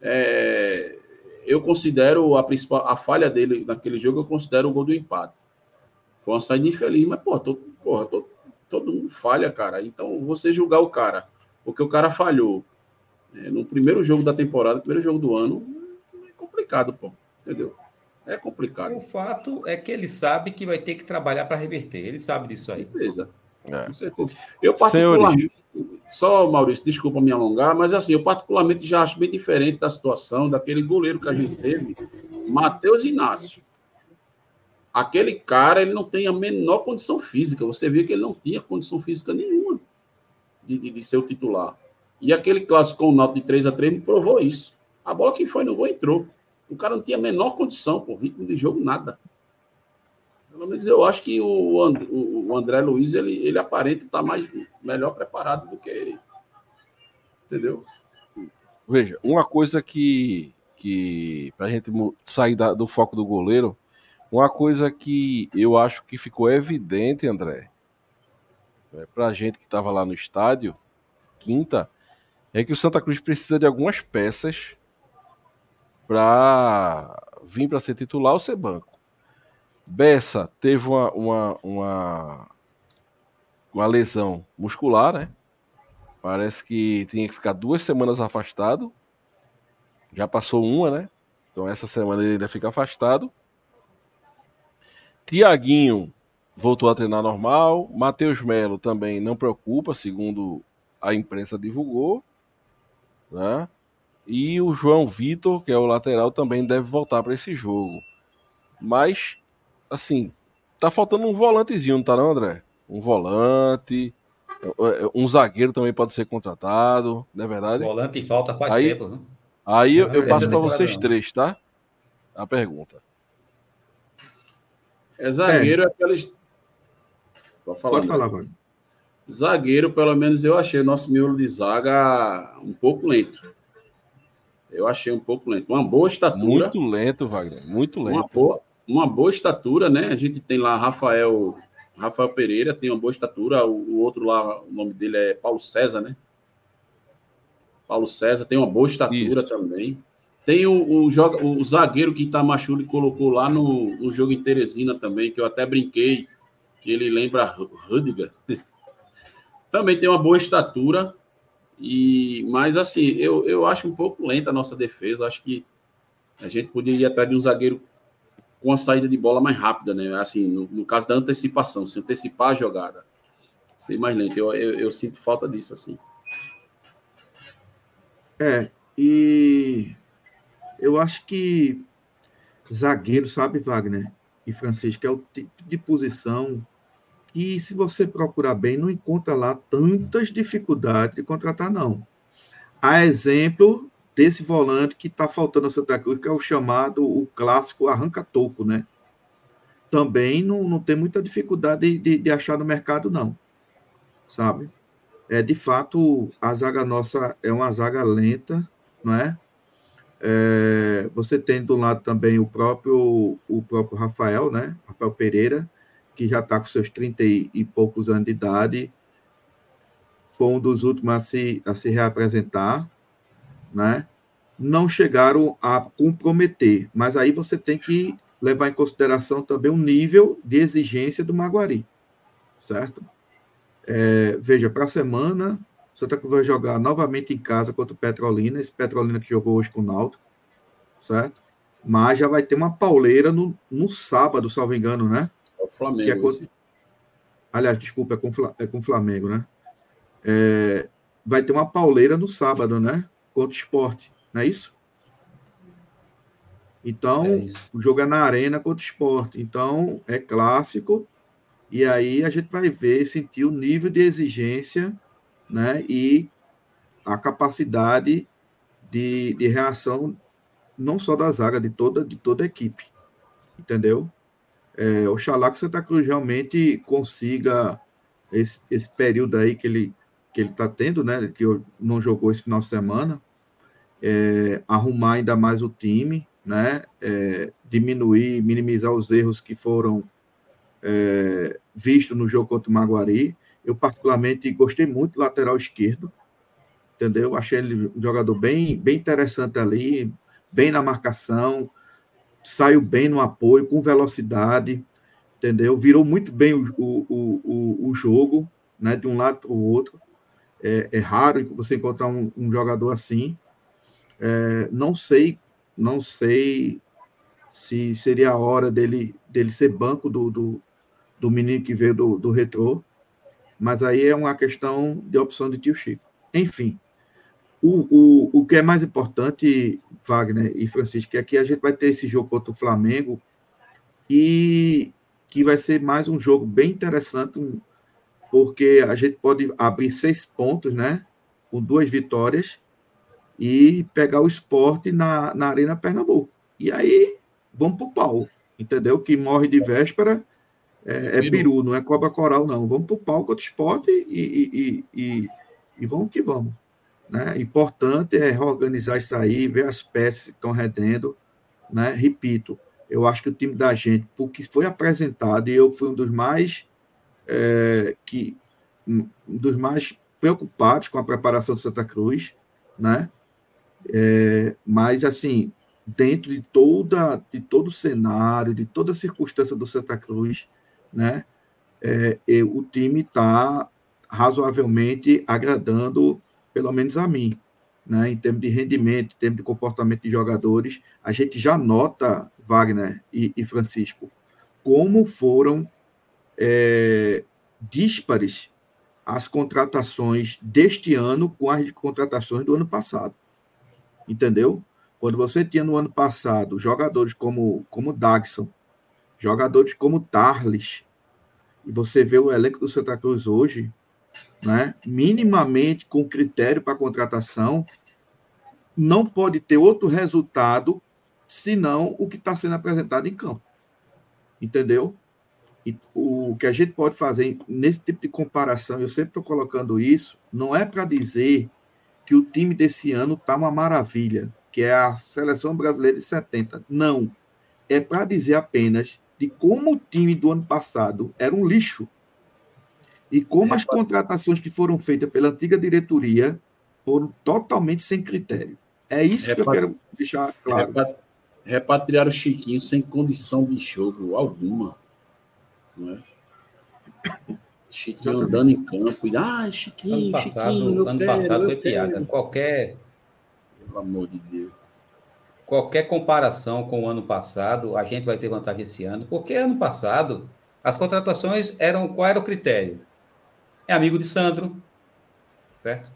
É, eu considero a principal a falha dele naquele jogo, eu considero o gol do empate. Foi uma saída infeliz, mas pô, tô, porra, tô, todo mundo falha, cara. Então você julgar o cara, porque o cara falhou é, no primeiro jogo da temporada, primeiro jogo do ano, é complicado, pô, entendeu? É complicado. O fato é que ele sabe que vai ter que trabalhar para reverter. Ele sabe disso aí. Beleza. É. Com certeza. Eu particularmente, só Maurício, desculpa me alongar, mas assim, eu particularmente já acho bem diferente da situação daquele goleiro que a gente teve, Matheus Inácio. Aquele cara, ele não tem a menor condição física. Você vê que ele não tinha condição física nenhuma de, de, de ser o titular. E aquele clássico com o Náutico de 3 a 3 me provou isso. A bola que foi no gol entrou. O cara não tinha a menor condição, por ritmo de jogo, nada. Pelo menos eu acho que o, o André Luiz, ele, ele aparenta estar mais, melhor preparado do que ele. Entendeu? Veja, uma coisa que, que para a gente sair da, do foco do goleiro, uma coisa que eu acho que ficou evidente, André, né, para a gente que estava lá no estádio, quinta, é que o Santa Cruz precisa de algumas peças para vir para ser titular ou ser banco. Bessa teve uma, uma, uma, uma lesão muscular, né? Parece que tinha que ficar duas semanas afastado. Já passou uma, né? Então essa semana ele ainda fica afastado. Tiaguinho voltou a treinar normal. Matheus Melo também não preocupa, segundo a imprensa divulgou. Né? E o João Vitor, que é o lateral, também deve voltar para esse jogo. Mas assim, tá faltando um volantezinho, não tá não, André? Um volante, um zagueiro também pode ser contratado, não é verdade? Volante e falta faz aí, tempo, né? Aí eu, eu passo para vocês três, tá? A pergunta. É zagueiro é, aqueles. Pode falar, Pode falar agora. Zagueiro, pelo menos eu achei o nosso miolo de zaga um pouco lento. Eu achei um pouco lento. Uma boa estatura. Muito lento, Wagner. Muito lento. Uma boa, uma boa estatura, né? A gente tem lá Rafael Rafael Pereira, tem uma boa estatura. O, outro lá, o nome dele é Paulo César, né? Paulo César tem uma boa estatura Isso. também. Tem o, o, joga, o zagueiro que Itamachule colocou lá no, no jogo em Teresina também, que eu até brinquei, que ele lembra Rudiger. também tem uma boa estatura. E, mas assim, eu, eu acho um pouco lenta a nossa defesa. Acho que a gente poderia ir atrás de um zagueiro com a saída de bola mais rápida, né? Assim, no, no caso da antecipação, se antecipar a jogada, ser mais lento. Eu, eu, eu, sinto falta disso, assim. É, e eu acho que zagueiro, sabe, Wagner e Francisco, é o tipo de posição que, se você procurar bem, não encontra lá tantas dificuldades de contratar, não. A exemplo desse volante que está faltando a Santa Cruz, que é o chamado, o clássico arranca-toco, né? Também não, não tem muita dificuldade de, de achar no mercado, não. Sabe? É, de fato, a zaga nossa é uma zaga lenta, não é? é você tem do lado também o próprio, o próprio Rafael, né? Rafael Pereira, que já está com seus 30 e, e poucos anos de idade, foi um dos últimos a se, a se reapresentar, né, não chegaram a comprometer. Mas aí você tem que levar em consideração também o nível de exigência do Maguari, certo? É, veja, para a semana, o Santa Cruz vai jogar novamente em casa contra o Petrolina, esse Petrolina que jogou hoje com o Náutico, certo? Mas já vai ter uma pauleira no, no sábado, salvo engano, né? É o Flamengo. É contra... Aliás, desculpa, é com, é com o Flamengo, né? É, vai ter uma pauleira no sábado, né? Contra o esporte, não é isso? Então, é isso. o jogo é na arena contra o esporte. Então, é clássico. E aí a gente vai ver, sentir o nível de exigência né, e a capacidade de, de reação, não só da zaga, de toda, de toda a equipe. Entendeu? É, oxalá que Santa Cruz realmente consiga esse, esse período aí que ele que ele está tendo, né? Que não jogou esse final de semana, é, arrumar ainda mais o time, né? É, diminuir, minimizar os erros que foram é, vistos no jogo contra o Maguari. Eu, particularmente, gostei muito do lateral esquerdo, entendeu? Achei ele um jogador bem, bem interessante ali, bem na marcação, saiu bem no apoio, com velocidade, entendeu? Virou muito bem o, o, o, o jogo, né, de um lado para o outro. É, é, raro você encontrar um, um jogador assim. É, não sei, não sei se seria a hora dele, dele ser banco do, do, do menino que veio do, do retrô, mas aí é uma questão de opção de tio Chico. Enfim, o, o, o que é mais importante, Wagner e Francisco, é que a gente vai ter esse jogo contra o Flamengo e que vai ser mais um jogo bem interessante, porque a gente pode abrir seis pontos, né? Com duas vitórias e pegar o esporte na, na Arena Pernambuco. E aí vamos para o pau, entendeu? Que morre de véspera é, é peru, não é cobra coral, não. Vamos para o pau contra o esporte e, e, e, e, vamos que vamos. Né? Importante é reorganizar isso aí, ver as peças que estão redendo. Né? Repito, eu acho que o time da gente, porque foi apresentado, e eu fui um dos mais é, que um dos mais preocupados com a preparação do Santa Cruz, né? É, mas assim, dentro de toda de todo o cenário, de toda a circunstância do Santa Cruz, né? É, o time está razoavelmente agradando, pelo menos a mim, né? Em termos de rendimento, em termos de comportamento de jogadores, a gente já nota Wagner e, e Francisco como foram é, díspares as contratações deste ano com as contratações do ano passado. Entendeu? Quando você tinha no ano passado jogadores como, como Dagson, jogadores como Tarles, e você vê o elenco do Santa Cruz hoje, né, minimamente com critério para contratação, não pode ter outro resultado senão o que está sendo apresentado em campo. Entendeu? E o que a gente pode fazer nesse tipo de comparação, eu sempre estou colocando isso, não é para dizer que o time desse ano está uma maravilha, que é a seleção brasileira de 70. Não. É para dizer apenas de como o time do ano passado era um lixo e como as contratações que foram feitas pela antiga diretoria foram totalmente sem critério. É isso Repat... que eu quero deixar claro. Repat... Repatriar o Chiquinho sem condição de jogo alguma. Não é? Chiquinho andando em campo e ah, Chiquinho, ano passado, Chiquinho, ano quero, passado foi quero. piada. Qualquer pelo amor de Deus. Qualquer comparação com o ano passado, a gente vai ter vantagem esse ano, porque ano passado as contratações eram qual era o critério? É amigo de Sandro, certo?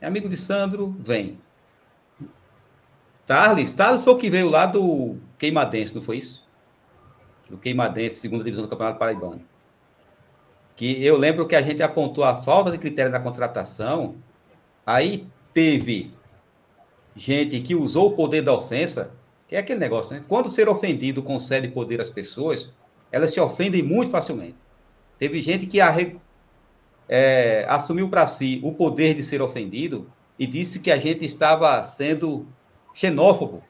É amigo de Sandro, vem. Tarles, Tarles foi o que veio lá do Queimadense, não foi isso? do Queimadense, segunda divisão do Campeonato Paraibano. Que eu lembro que a gente apontou a falta de critério na contratação, aí teve gente que usou o poder da ofensa, que é aquele negócio, né? Quando ser ofendido concede poder às pessoas, elas se ofendem muito facilmente. Teve gente que é, assumiu para si o poder de ser ofendido e disse que a gente estava sendo xenófobo.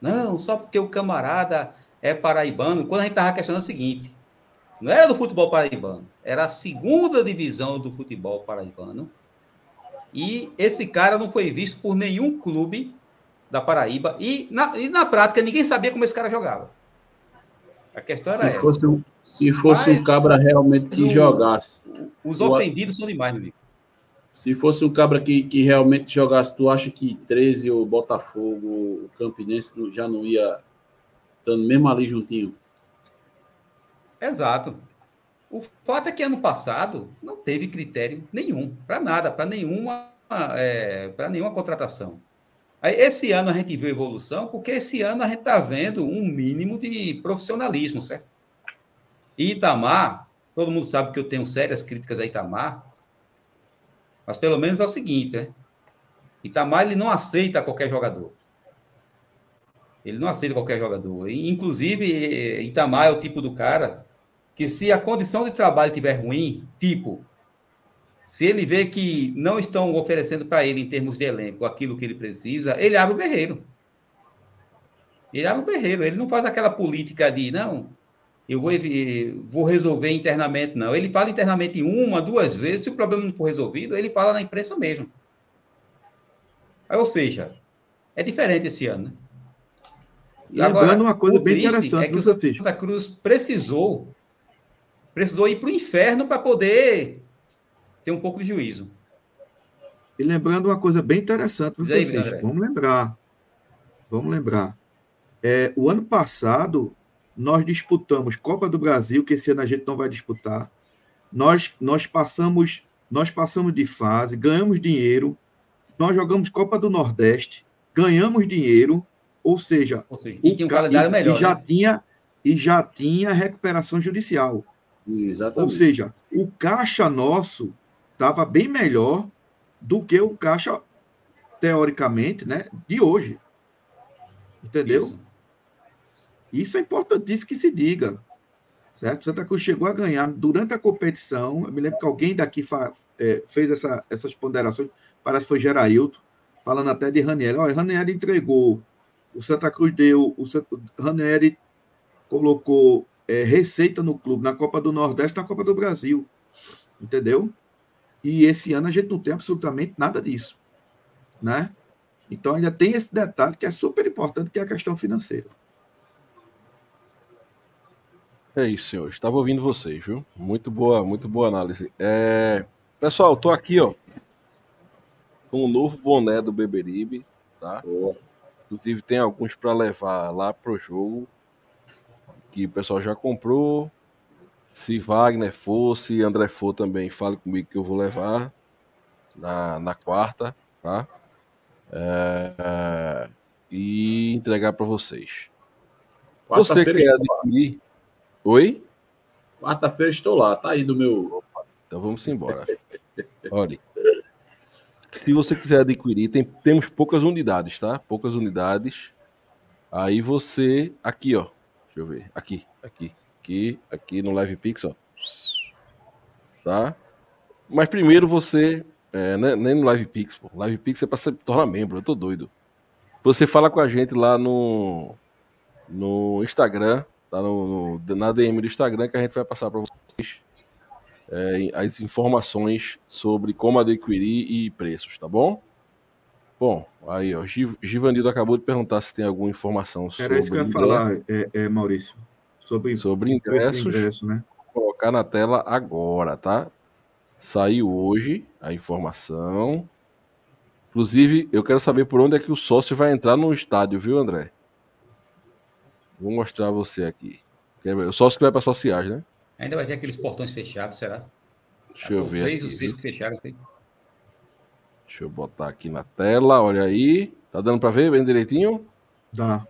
Não, só porque o camarada é paraibano, quando a gente estava questionando o seguinte, não era do futebol paraibano, era a segunda divisão do futebol paraibano, e esse cara não foi visto por nenhum clube da Paraíba, e na, e na prática ninguém sabia como esse cara jogava. A questão era se fosse Um, se fosse Mas, um cabra realmente que o, jogasse. Os ofendidos o, são demais, meu amigo. Se fosse um cabra que, que realmente jogasse, tu acha que 13 o Botafogo, o Campinense já não ia estando mesmo ali juntinho. Exato. O fato é que ano passado não teve critério nenhum, para nada, para nenhuma, é, nenhuma contratação. Aí, esse ano a gente viu evolução, porque esse ano a gente está vendo um mínimo de profissionalismo, certo? E Itamar, todo mundo sabe que eu tenho sérias críticas a Itamar, mas pelo menos é o seguinte, né? Itamar ele não aceita qualquer jogador. Ele não aceita qualquer jogador. Inclusive, Itamar é o tipo do cara que, se a condição de trabalho estiver ruim, tipo, se ele vê que não estão oferecendo para ele, em termos de elenco, aquilo que ele precisa, ele abre o berreiro. Ele abre o berreiro. Ele não faz aquela política de, não, eu vou, vou resolver internamente, não. Ele fala internamente uma, duas vezes. Se o problema não for resolvido, ele fala na imprensa mesmo. Ou seja, é diferente esse ano, né? E lembrando uma coisa bem interessante, é que o Santa Cruz precisou precisou ir para o inferno para poder ter um pouco de juízo. E lembrando uma coisa bem interessante, viu, Francisco? Vamos lembrar. Vamos lembrar. É, o ano passado, nós disputamos Copa do Brasil, que esse ano a gente não vai disputar. Nós, nós, passamos, nós passamos de fase, ganhamos dinheiro, nós jogamos Copa do Nordeste, ganhamos dinheiro, ou seja, ou seja e um melhor. E já, né? tinha, e já tinha recuperação judicial. Exatamente. Ou seja, o caixa nosso estava bem melhor do que o caixa, teoricamente, né, de hoje. Entendeu? Isso, Isso é importantíssimo que se diga. Certo? Santa Cruz chegou a ganhar durante a competição. Eu me lembro que alguém daqui fa, é, fez essa, essas ponderações, parece que foi Gerailton, falando até de Ranieri. Olha, Ranieri entregou, o Santa Cruz deu, o, o Ranieri colocou é, receita no clube, na Copa do Nordeste, na Copa do Brasil. Entendeu? E esse ano a gente não tem absolutamente nada disso. Né? Então ainda tem esse detalhe que é super importante, que é a questão financeira. É isso, senhor. Estava ouvindo vocês, viu? Muito boa, muito boa análise. É... Pessoal, estou aqui, ó, com o novo boné do Beberibe, tá? Boa. Inclusive tem alguns para levar lá pro jogo que o pessoal já comprou. Se Wagner for, se André for também, fale comigo que eu vou levar na, na quarta, tá? É, é, e entregar para vocês. Você quer adquirir? Oi? Quarta-feira estou lá, tá aí do meu. Então vamos embora. Olha. Se você quiser adquirir, tem, temos poucas unidades, tá? Poucas unidades. Aí você. Aqui, ó. Deixa eu ver. Aqui, aqui, aqui, aqui no Live Pix, ó. Tá? Mas primeiro você. É, né, nem no Live Pix, pô. Live Pix é pra se tornar membro, eu tô doido. Você fala com a gente lá no. No Instagram, tá no, no na DM do Instagram que a gente vai passar para vocês é, as informações sobre como adquirir e preços, tá bom? Bom, aí, ó, Givanildo acabou de perguntar se tem alguma informação sobre. Era isso que eu ia falar, é, é, Maurício. Sobre, sobre ingressos. Ingresso, né? Vou colocar na tela agora, tá? Saiu hoje a informação. Inclusive, eu quero saber por onde é que o sócio vai entrar no estádio, viu, André? Vou mostrar você aqui. O sócio que vai para sociais, né? Ainda vai ter aqueles portões fechados, será? Deixa eu ver. Três ou seis que fecharam. Aqui. Deixa eu botar aqui na tela, olha aí. Tá dando para ver bem direitinho? Dá.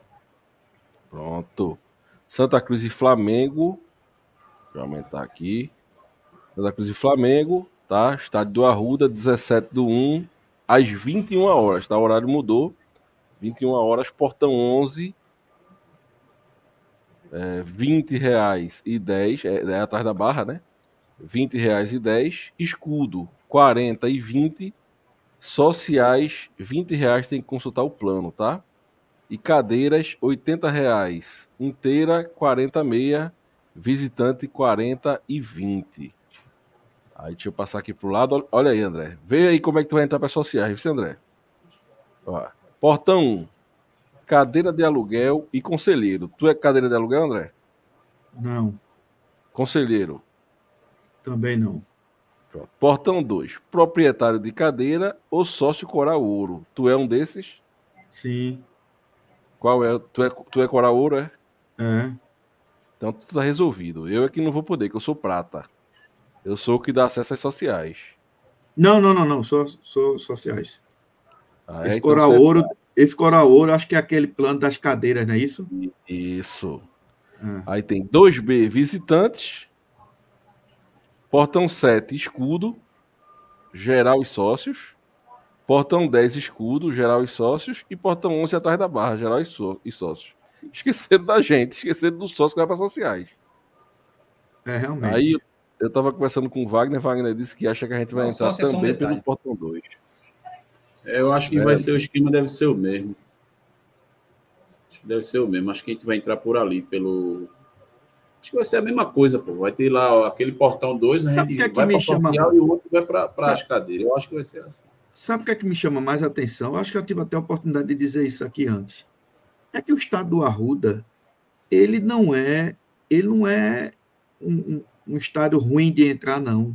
Pronto. Santa Cruz e Flamengo. Deixa eu aumentar aqui. Santa Cruz e Flamengo, tá? Estádio do Arruda, 17 do 1, às 21 horas, tá? O horário mudou. 21 horas, portão 11. É, 20 reais e 10, é, é atrás da barra, né? 20 reais e 10. Escudo, 40 e 20 Sociais, 20 reais tem que consultar o plano, tá? E cadeiras, 80 reais. Inteira, 40 meia. Visitante, 40 e 20. Aí deixa eu passar aqui pro lado. Olha aí, André. Vê aí como é que tu vai entrar para sociais, viu, André? Ó, portão 1. Cadeira de aluguel e conselheiro. Tu é cadeira de aluguel, André? Não. Conselheiro? Também não. Pronto. Portão 2. Proprietário de cadeira ou sócio coral ouro. Tu é um desses? Sim. Qual é? Tu é, tu é coral ouro, é? É. Então tu tá resolvido. Eu é que não vou poder, que eu sou prata. Eu sou o que dá acesso às sociais. Não, não, não, não. Sou, sou sociais. Ah, é? esse, então coral ouro, esse coral ouro, acho que é aquele plano das cadeiras, não é isso? Isso. É. Aí tem 2B visitantes Portão 7, escudo, geral e sócios. Portão 10, escudo, geral e sócios. E portão 11, atrás da barra, geral e, so e sócios. Esqueceram da gente, esqueceram do sócio que vai para sociais. É, realmente. Aí eu estava conversando com o Wagner, Wagner disse que acha que a gente vai entrar também um pelo portão 2. É, eu acho que é. vai ser o esquema, deve ser o mesmo. Acho que deve ser o mesmo. Acho que a gente vai entrar por ali, pelo, Acho que vai ser a mesma coisa, pô. Vai ter lá aquele portão 2, a gente que é que vai para chama... e o outro vai para as cadeiras. Eu acho que vai ser assim. Sabe o que é que me chama mais atenção? Eu acho que eu tive até a oportunidade de dizer isso aqui antes. é que o estado do Arruda, ele não é, ele não é um, um, estádio ruim de entrar, não.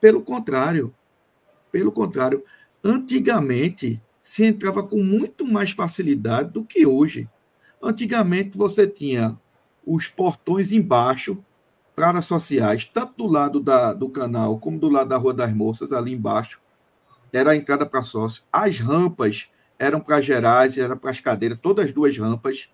Pelo contrário, pelo contrário, antigamente se entrava com muito mais facilidade do que hoje. Antigamente você tinha os portões embaixo para áreas sociais, tanto do lado da, do canal como do lado da Rua das Moças, ali embaixo, era a entrada para sócio. As rampas eram para gerais, eram para as cadeiras, todas as duas rampas,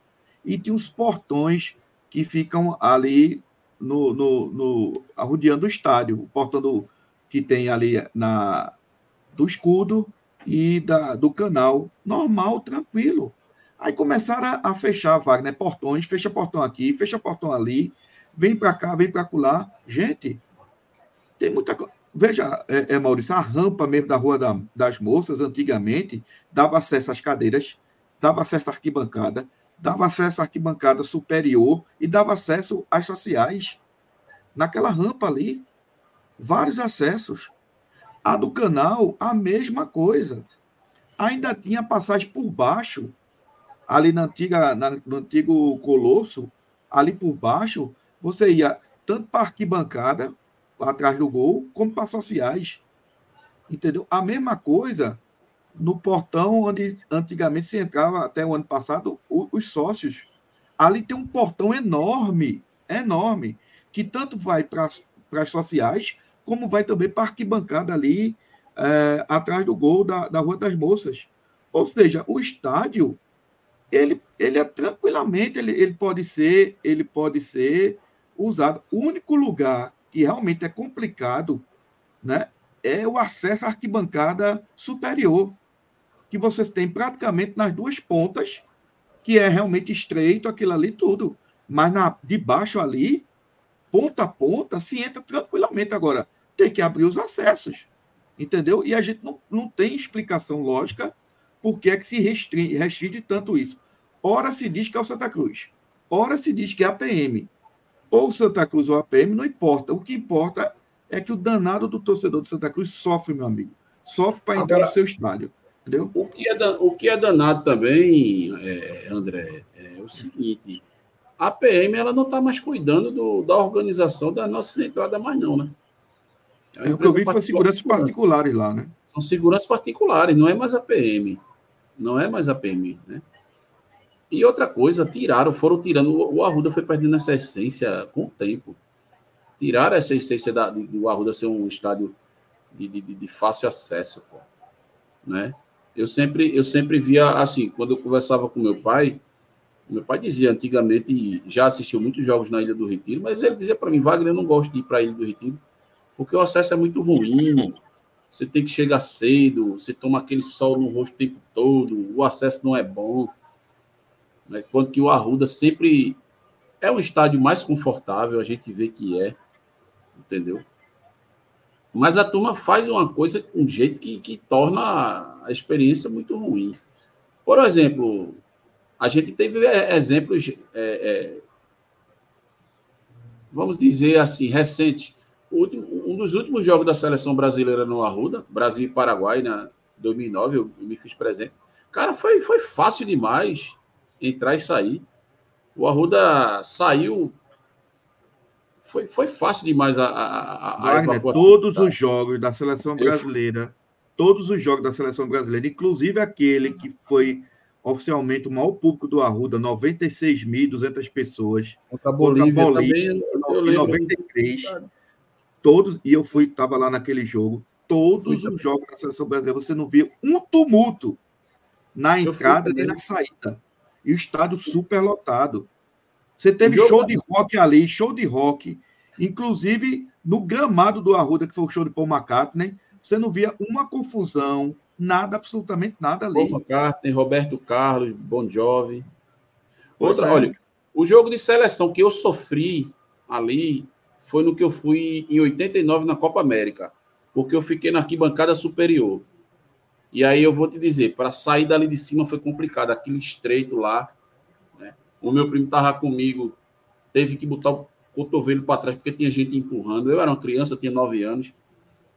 e tinha os portões que ficam ali no, no, no arrodeando o estádio, o portão do, que tem ali na do escudo e da, do canal, normal, tranquilo. Aí começaram a, a fechar, Wagner, portões, fecha portão aqui, fecha portão ali, vem para cá, vem para lá. Gente, tem muita coisa. Veja, é, é, Maurício, a rampa mesmo da Rua da, das Moças, antigamente, dava acesso às cadeiras, dava acesso à arquibancada, dava acesso à arquibancada superior e dava acesso às sociais. Naquela rampa ali, vários acessos. A do canal, a mesma coisa. Ainda tinha passagem por baixo, ali na antiga, na, no antigo Colosso, ali por baixo, você ia tanto para arquibancada, atrás do gol, como para sociais. Entendeu? A mesma coisa no portão onde antigamente se entrava, até o ano passado, os sócios. Ali tem um portão enorme, enorme, que tanto vai para as sociais, como vai também para arquibancada ali, é, atrás do gol da, da Rua das Moças. Ou seja, o estádio, ele, ele é tranquilamente, ele, ele pode ser, ele pode ser usado. O único lugar que realmente é complicado né, é o acesso à arquibancada superior, que vocês têm praticamente nas duas pontas, que é realmente estreito aquilo ali tudo. Mas na, de baixo ali, ponta a ponta, se entra tranquilamente. Agora, tem que abrir os acessos. Entendeu? E a gente não, não tem explicação lógica por que é que se restringe, restringe tanto isso. Ora se diz que é o Santa Cruz, ora se diz que é a PM, ou Santa Cruz ou a PM, não importa. O que importa é que o danado do torcedor de Santa Cruz sofre, meu amigo. Sofre para entrar no seu estádio. Entendeu? O que é, o que é danado também, é, André, é o seguinte: a PM ela não está mais cuidando do, da organização da nossa entrada mais, não, né? É, o que eu vi foi seguranças particulares lá, né? São seguranças particulares, não é mais a PM. Não é mais a PM, né? E outra coisa, tiraram, foram tirando. O Arruda foi perdendo essa essência com o tempo. Tiraram essa essência da, de, de o Arruda ser um estádio de, de, de, fácil acesso, pô. Né? Eu sempre, eu sempre via assim, quando eu conversava com meu pai, meu pai dizia antigamente, já assistiu muitos jogos na Ilha do Retiro, mas ele dizia para mim, Wagner, eu não gosto de ir para a Ilha do Retiro, porque o acesso é muito ruim, você tem que chegar cedo, você toma aquele sol no rosto o tempo todo, o acesso não é bom né? quanto que o Arruda sempre é um estádio mais confortável, a gente vê que é, entendeu? Mas a turma faz uma coisa com um jeito que, que torna a experiência muito ruim. Por exemplo, a gente teve é, exemplos, é, é, vamos dizer assim, recentes. um dos últimos jogos da seleção brasileira no Arruda, Brasil e Paraguai, na 2009, eu, eu me fiz presente. Cara, foi, foi fácil demais entrar e sair. O Arruda saiu. Foi, foi fácil demais a, a, a Wagner, Todos os jogos da seleção brasileira, todos os jogos da seleção brasileira, inclusive aquele que foi oficialmente o maior público do Arruda, 96.200 pessoas. Contra a Bolívia, contra a Bolívia também, 93. Todos, e eu fui, estava lá naquele jogo, todos os jogos da seleção brasileira, você não via um tumulto na entrada nem na saída e o estádio super lotado. Você teve show de rock ali, show de rock, inclusive no gramado do Arruda, que foi o show de Paul McCartney, você não via uma confusão, nada, absolutamente nada ali. Paul McCartney, Roberto Carlos, Bon Jovi. Outra, é. olha, o jogo de seleção que eu sofri ali foi no que eu fui em 89 na Copa América, porque eu fiquei na arquibancada superior. E aí eu vou te dizer, para sair dali de cima foi complicado, aquele estreito lá. Né? O meu primo estava comigo, teve que botar o cotovelo para trás, porque tinha gente empurrando. Eu era uma criança, tinha nove anos,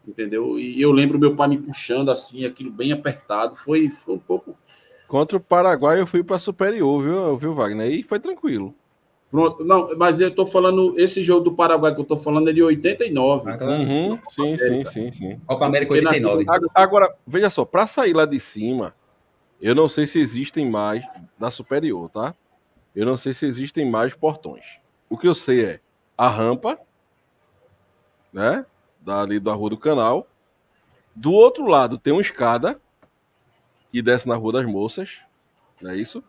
entendeu? E eu lembro meu pai me puxando assim, aquilo bem apertado. Foi, foi um pouco Contra o Paraguai eu fui para superior, viu, viu, Wagner? E foi tranquilo. Pronto, não, mas eu tô falando, esse jogo do Paraguai que eu tô falando é de 89. Ah, uhum, sim, sim, sim, sim. Copa América 89. Agora, veja só, para sair lá de cima, eu não sei se existem mais da superior, tá? Eu não sei se existem mais portões. O que eu sei é a rampa, né? Dali da Rua do Canal. Do outro lado tem uma escada que desce na Rua das Moças, não é isso?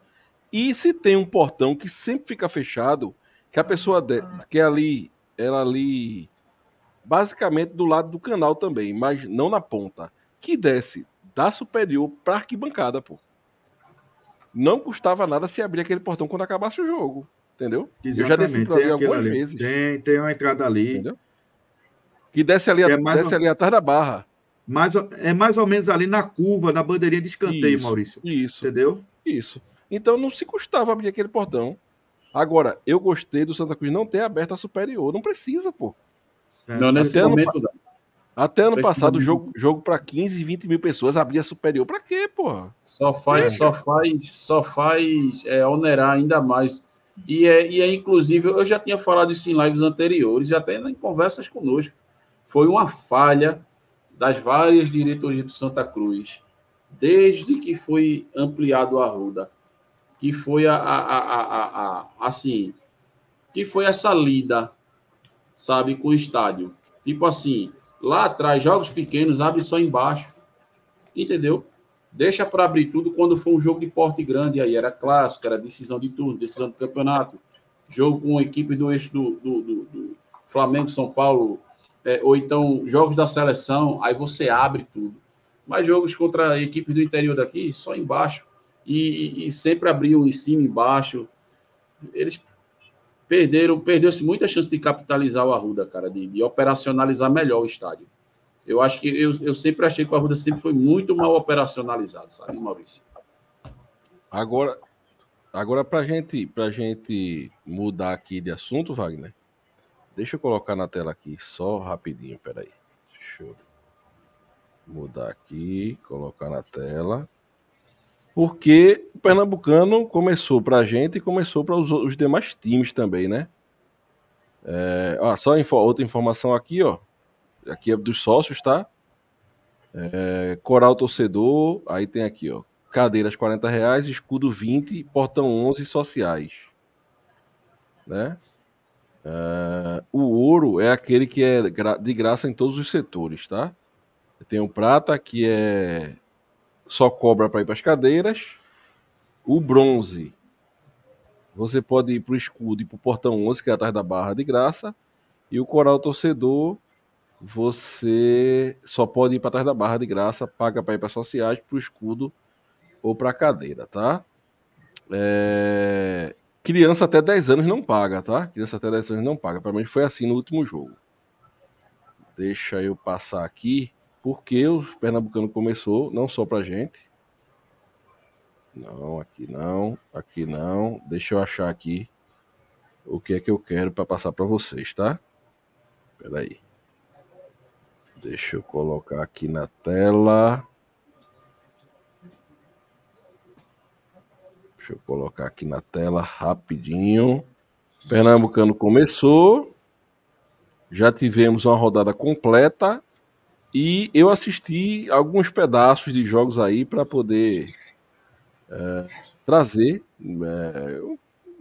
E se tem um portão que sempre fica fechado, que a pessoa de, que é ali, ela ali basicamente do lado do canal também, mas não na ponta, que desce da superior para arquibancada, pô. Não custava nada se abrir aquele portão quando acabasse o jogo, entendeu? Exatamente. Eu já desci por ali algumas ali. vezes. Tem, tem uma entrada ali. Entendeu? Que desce ali, é desce ali atrás da barra. Mais, é mais ou menos ali na curva, na bandeirinha de escanteio, isso, Maurício. Isso. Entendeu? Isso. Então não se custava abrir aquele portão. Agora, eu gostei do Santa Cruz não ter aberto a superior. Não precisa, pô. É, não, nesse até momento ano, Até ano passado, jogo, jogo para 15, 20 mil pessoas abria superior. Para quê, pô? Só faz, é. só faz, só faz é, onerar ainda mais. E é, e é, inclusive, eu já tinha falado isso em lives anteriores, até em conversas conosco. Foi uma falha das várias diretorias do Santa Cruz, desde que foi ampliado a Ruda que foi a, a, a, a, assim, que foi essa lida, sabe, com o estádio. Tipo assim, lá atrás, jogos pequenos, abre só embaixo, entendeu? Deixa para abrir tudo quando for um jogo de porte grande, aí era clássico, era decisão de turno, decisão do campeonato, jogo com a equipe do eixo do, do, do, do Flamengo, São Paulo, é, ou então jogos da seleção, aí você abre tudo. Mas jogos contra equipes do interior daqui, só embaixo e, e sempre abriam em cima e embaixo. Eles perderam, perdeu-se muita chance de capitalizar o Arruda, cara, de, de, operacionalizar melhor o estádio. Eu acho que eu, eu sempre achei que o Arruda sempre foi muito mal operacionalizado, sabe, Maurício? Agora, agora para gente, pra gente mudar aqui de assunto, Wagner, deixa eu colocar na tela aqui só rapidinho, peraí. Deixa eu mudar aqui, colocar na tela porque o Pernambucano começou para a gente e começou para os, os, demais times também, né? É, ó, só info, outra informação aqui, ó. Aqui é dos sócios, tá? É, coral torcedor, aí tem aqui, ó. Cadeiras 40 reais, escudo 20, portão 11 sociais. Né? É, o ouro é aquele que é de graça em todos os setores, tá? Tem o prata, que é só cobra para ir para as cadeiras. O bronze, você pode ir para o escudo e para o portão 11, que é atrás da barra de graça. E o coral torcedor, você só pode ir para trás da barra de graça, paga para ir para sociais, para o escudo ou para a cadeira, tá? É... Criança até 10 anos não paga, tá? Criança até 10 anos não paga. Para mim foi assim no último jogo. Deixa eu passar aqui porque o Pernambucano começou, não só pra gente. Não, aqui não, aqui não. Deixa eu achar aqui o que é que eu quero para passar para vocês, tá? Espera aí. Deixa eu colocar aqui na tela. Deixa eu colocar aqui na tela rapidinho. Pernambucano começou. Já tivemos uma rodada completa e eu assisti alguns pedaços de jogos aí para poder é, trazer, é,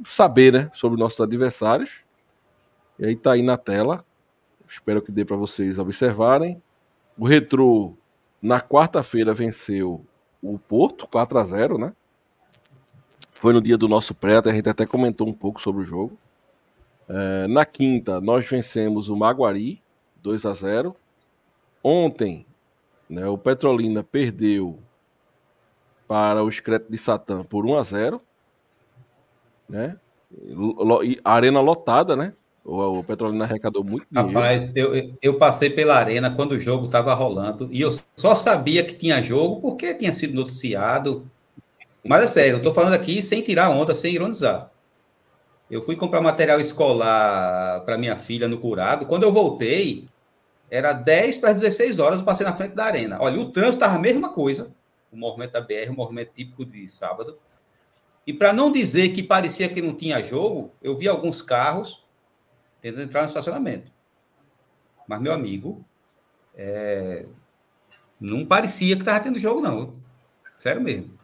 saber né, sobre nossos adversários. E aí tá aí na tela. Espero que dê para vocês observarem. O Retro na quarta-feira venceu o Porto 4 a 0, né? Foi no dia do nosso pré, a gente até comentou um pouco sobre o jogo. É, na quinta, nós vencemos o Maguari 2 a 0 Ontem, né, o Petrolina perdeu para o Excreto de Satã por 1 a 0 né? arena lotada, né? O, o Petrolina arrecadou muito dinheiro. Rapaz, eu, eu passei pela arena quando o jogo estava rolando e eu só sabia que tinha jogo porque tinha sido noticiado. Mas é sério, eu estou falando aqui sem tirar onda, sem ironizar. Eu fui comprar material escolar para minha filha no Curado. Quando eu voltei, era 10 para 16 horas, eu passei na frente da arena. Olha, o trânsito estava a mesma coisa. o movimento da BR, o movimento típico de sábado. E para não dizer que parecia que não tinha jogo, eu vi alguns carros tentando entrar no estacionamento. Mas, meu amigo, é... não parecia que estava tendo jogo, não. Sério mesmo.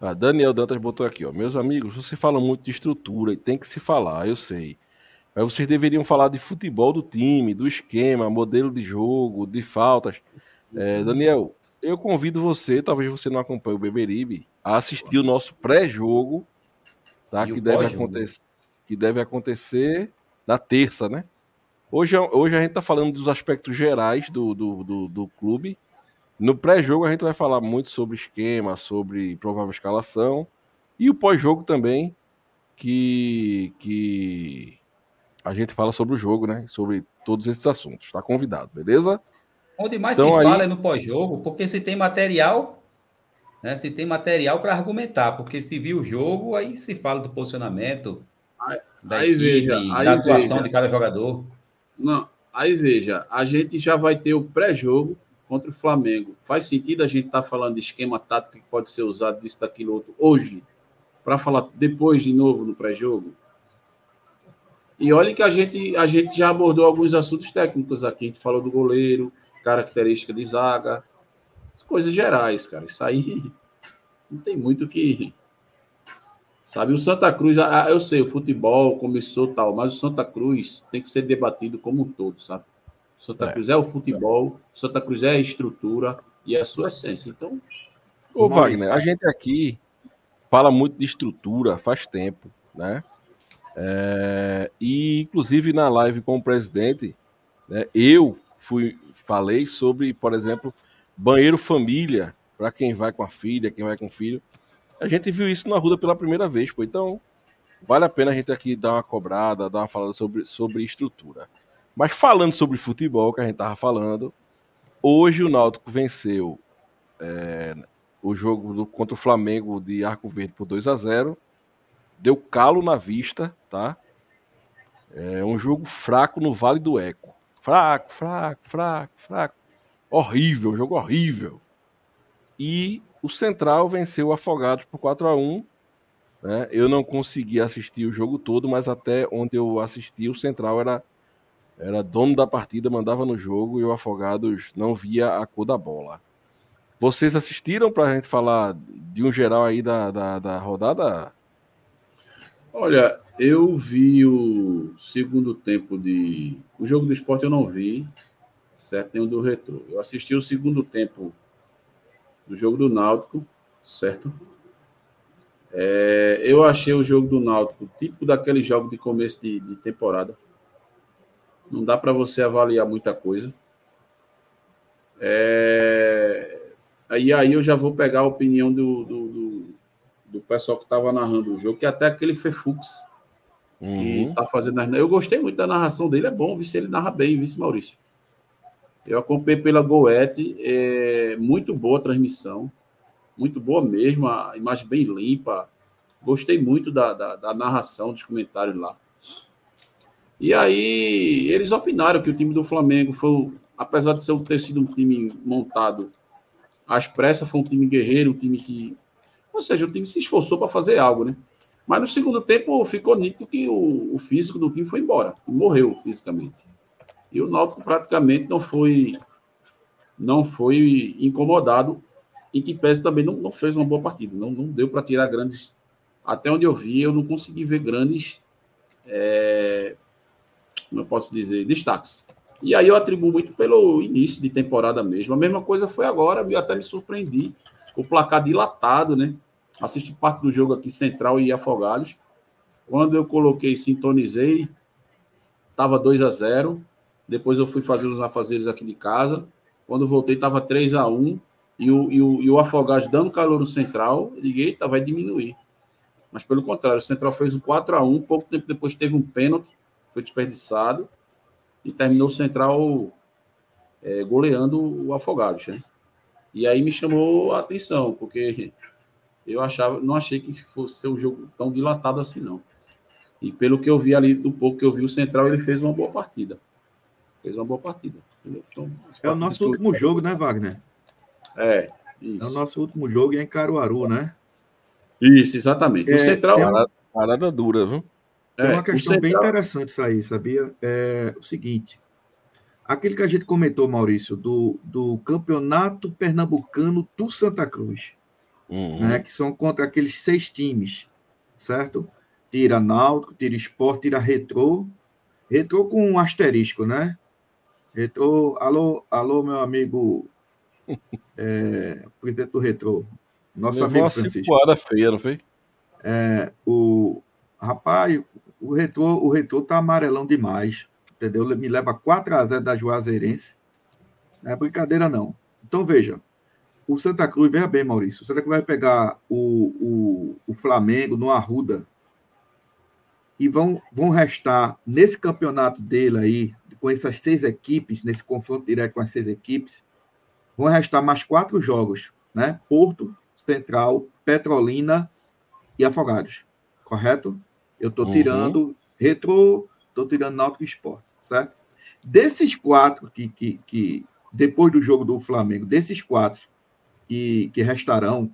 Ah, Daniel Dantas botou aqui, ó. Meus amigos, você fala muito de estrutura e tem que se falar, eu sei. Mas vocês deveriam falar de futebol do time, do esquema, modelo de jogo, de faltas. É, Daniel, eu convido você, talvez você não acompanhe o Beberibe, a assistir o nosso pré-jogo, tá? Que deve, acontecer, que deve acontecer na terça, né? Hoje, é, hoje a gente está falando dos aspectos gerais do, do, do, do clube, no pré-jogo a gente vai falar muito sobre esquema, sobre provável escalação e o pós-jogo também, que, que a gente fala sobre o jogo, né? Sobre todos esses assuntos. Está convidado, beleza? Onde mais então, se fala é no pós-jogo, porque se tem material, né? Se tem material para argumentar, porque se viu o jogo, aí se fala do posicionamento, aí, da aí equipe, veja, aí da atuação veja. de cada jogador. Não, aí veja, a gente já vai ter o pré-jogo contra o Flamengo. Faz sentido a gente estar tá falando de esquema tático que pode ser usado disso, daquilo, outro, hoje, para falar depois de novo no pré-jogo? E olha que a gente, a gente já abordou alguns assuntos técnicos aqui. A gente falou do goleiro, característica de zaga, coisas gerais, cara. Isso aí não tem muito que. Sabe, o Santa Cruz, eu sei, o futebol começou tal, mas o Santa Cruz tem que ser debatido como um todo, sabe? Santa é. Cruz é o futebol, Santa Cruz é a estrutura e é a sua essência. Então. Ô, Wagner, a gente aqui fala muito de estrutura faz tempo, né? É, e inclusive na live com o presidente, né, eu fui falei sobre, por exemplo, banheiro família para quem vai com a filha, quem vai com o filho. A gente viu isso na Ruda pela primeira vez, pô. Então, vale a pena a gente aqui dar uma cobrada, dar uma falada sobre, sobre estrutura. Mas falando sobre futebol, que a gente tava falando, hoje o Náutico venceu é, o jogo do, contra o Flamengo de Arco Verde por 2 a 0 Deu calo na vista, tá? É um jogo fraco no Vale do Eco. Fraco, fraco, fraco, fraco. Horrível, jogo horrível. E o Central venceu o Afogados por 4 a 1 né? Eu não consegui assistir o jogo todo, mas até onde eu assisti, o Central era era dono da partida, mandava no jogo e o Afogados não via a cor da bola. Vocês assistiram para a gente falar de um geral aí da, da, da rodada? Olha, eu vi o segundo tempo de. O jogo do esporte eu não vi, certo? O do Retro. Eu assisti o segundo tempo do jogo do Náutico, certo? É, eu achei o jogo do Náutico típico daquele jogo de começo de, de temporada não dá para você avaliar muita coisa. É... Aí, aí eu já vou pegar a opinião do, do, do, do pessoal que estava narrando o jogo, que até aquele Fefux, uhum. que tá fazendo as... Eu gostei muito da narração dele, é bom, vice ele narra bem, vice Maurício. Eu acompanhei pela Goethe, é muito boa a transmissão, muito boa mesmo, a imagem bem limpa. Gostei muito da, da, da narração, dos comentários lá. E aí eles opinaram que o time do Flamengo foi, apesar de ter sido um time montado às pressas, foi um time guerreiro, um time que. Ou seja, o time se esforçou para fazer algo, né? Mas no segundo tempo ficou nítido que o, o físico do time foi embora, morreu fisicamente. E o Náutico praticamente não foi não foi incomodado, em que pese também não, não fez uma boa partida. Não, não deu para tirar grandes. Até onde eu vi, eu não consegui ver grandes é, como eu posso dizer, destaques. E aí eu atribuo muito pelo início de temporada mesmo. A mesma coisa foi agora, eu até me surpreendi. O placar dilatado, né? Assisti parte do jogo aqui, Central e Afogados. Quando eu coloquei, sintonizei, estava 2 a 0 Depois eu fui fazer os afazeres aqui de casa. Quando voltei, estava 3 a 1 e o, e o, e o Afogados dando calor no Central. Liguei, tá, vai diminuir. Mas pelo contrário, o Central fez um 4 a 1 Pouco tempo depois teve um pênalti foi desperdiçado e terminou o Central é, goleando o Afogados, né? E aí me chamou a atenção, porque eu achava, não achei que fosse ser um jogo tão dilatado assim, não. E pelo que eu vi ali, do pouco que eu vi, o Central ele fez uma boa partida. Fez uma boa partida. Então, é o nosso último jogo, né, Wagner? É. É o nosso último jogo é em Caruaru, né? Isso, exatamente. É, o Central. tem uma- Parada, dura, viu? Tem é, uma o questão bem Central- interessante isso aí, sabia? É o seguinte: aquele que a gente comentou, Maurício, do, do campeonato pernambucano do Santa Cruz, Uhum. né? Que são contra aqueles seis times, certo? Tira Náutico, tira Esporte, tira Retrô. Retrô com um asterisco, né? Retrô, alô, alô, meu amigo, é, presidente do Retrô, nosso Levou amigo uma Francisco. cipuada feia, não foi? É, o rapaz, o retrô, o retrô tá amarelão demais, entendeu? Me leva 4 a 0 da Juazeirense. Não é brincadeira, não. Então, veja, o Santa Cruz, veja bem, Maurício, o Santa Cruz vai pegar o, o, o Flamengo no Arruda e vão, vão restar nesse campeonato dele aí, com essas seis equipes, nesse confronto direto com as seis equipes, vão restar mais quatro jogos, né? Porto, Central, Petrolina e Afogados, correto? Eu estou Uhum. tirando Retro, estou tirando Náutico Esporte, certo? Desses quatro que, que, que, depois do jogo do Flamengo, desses quatro que, que restarão,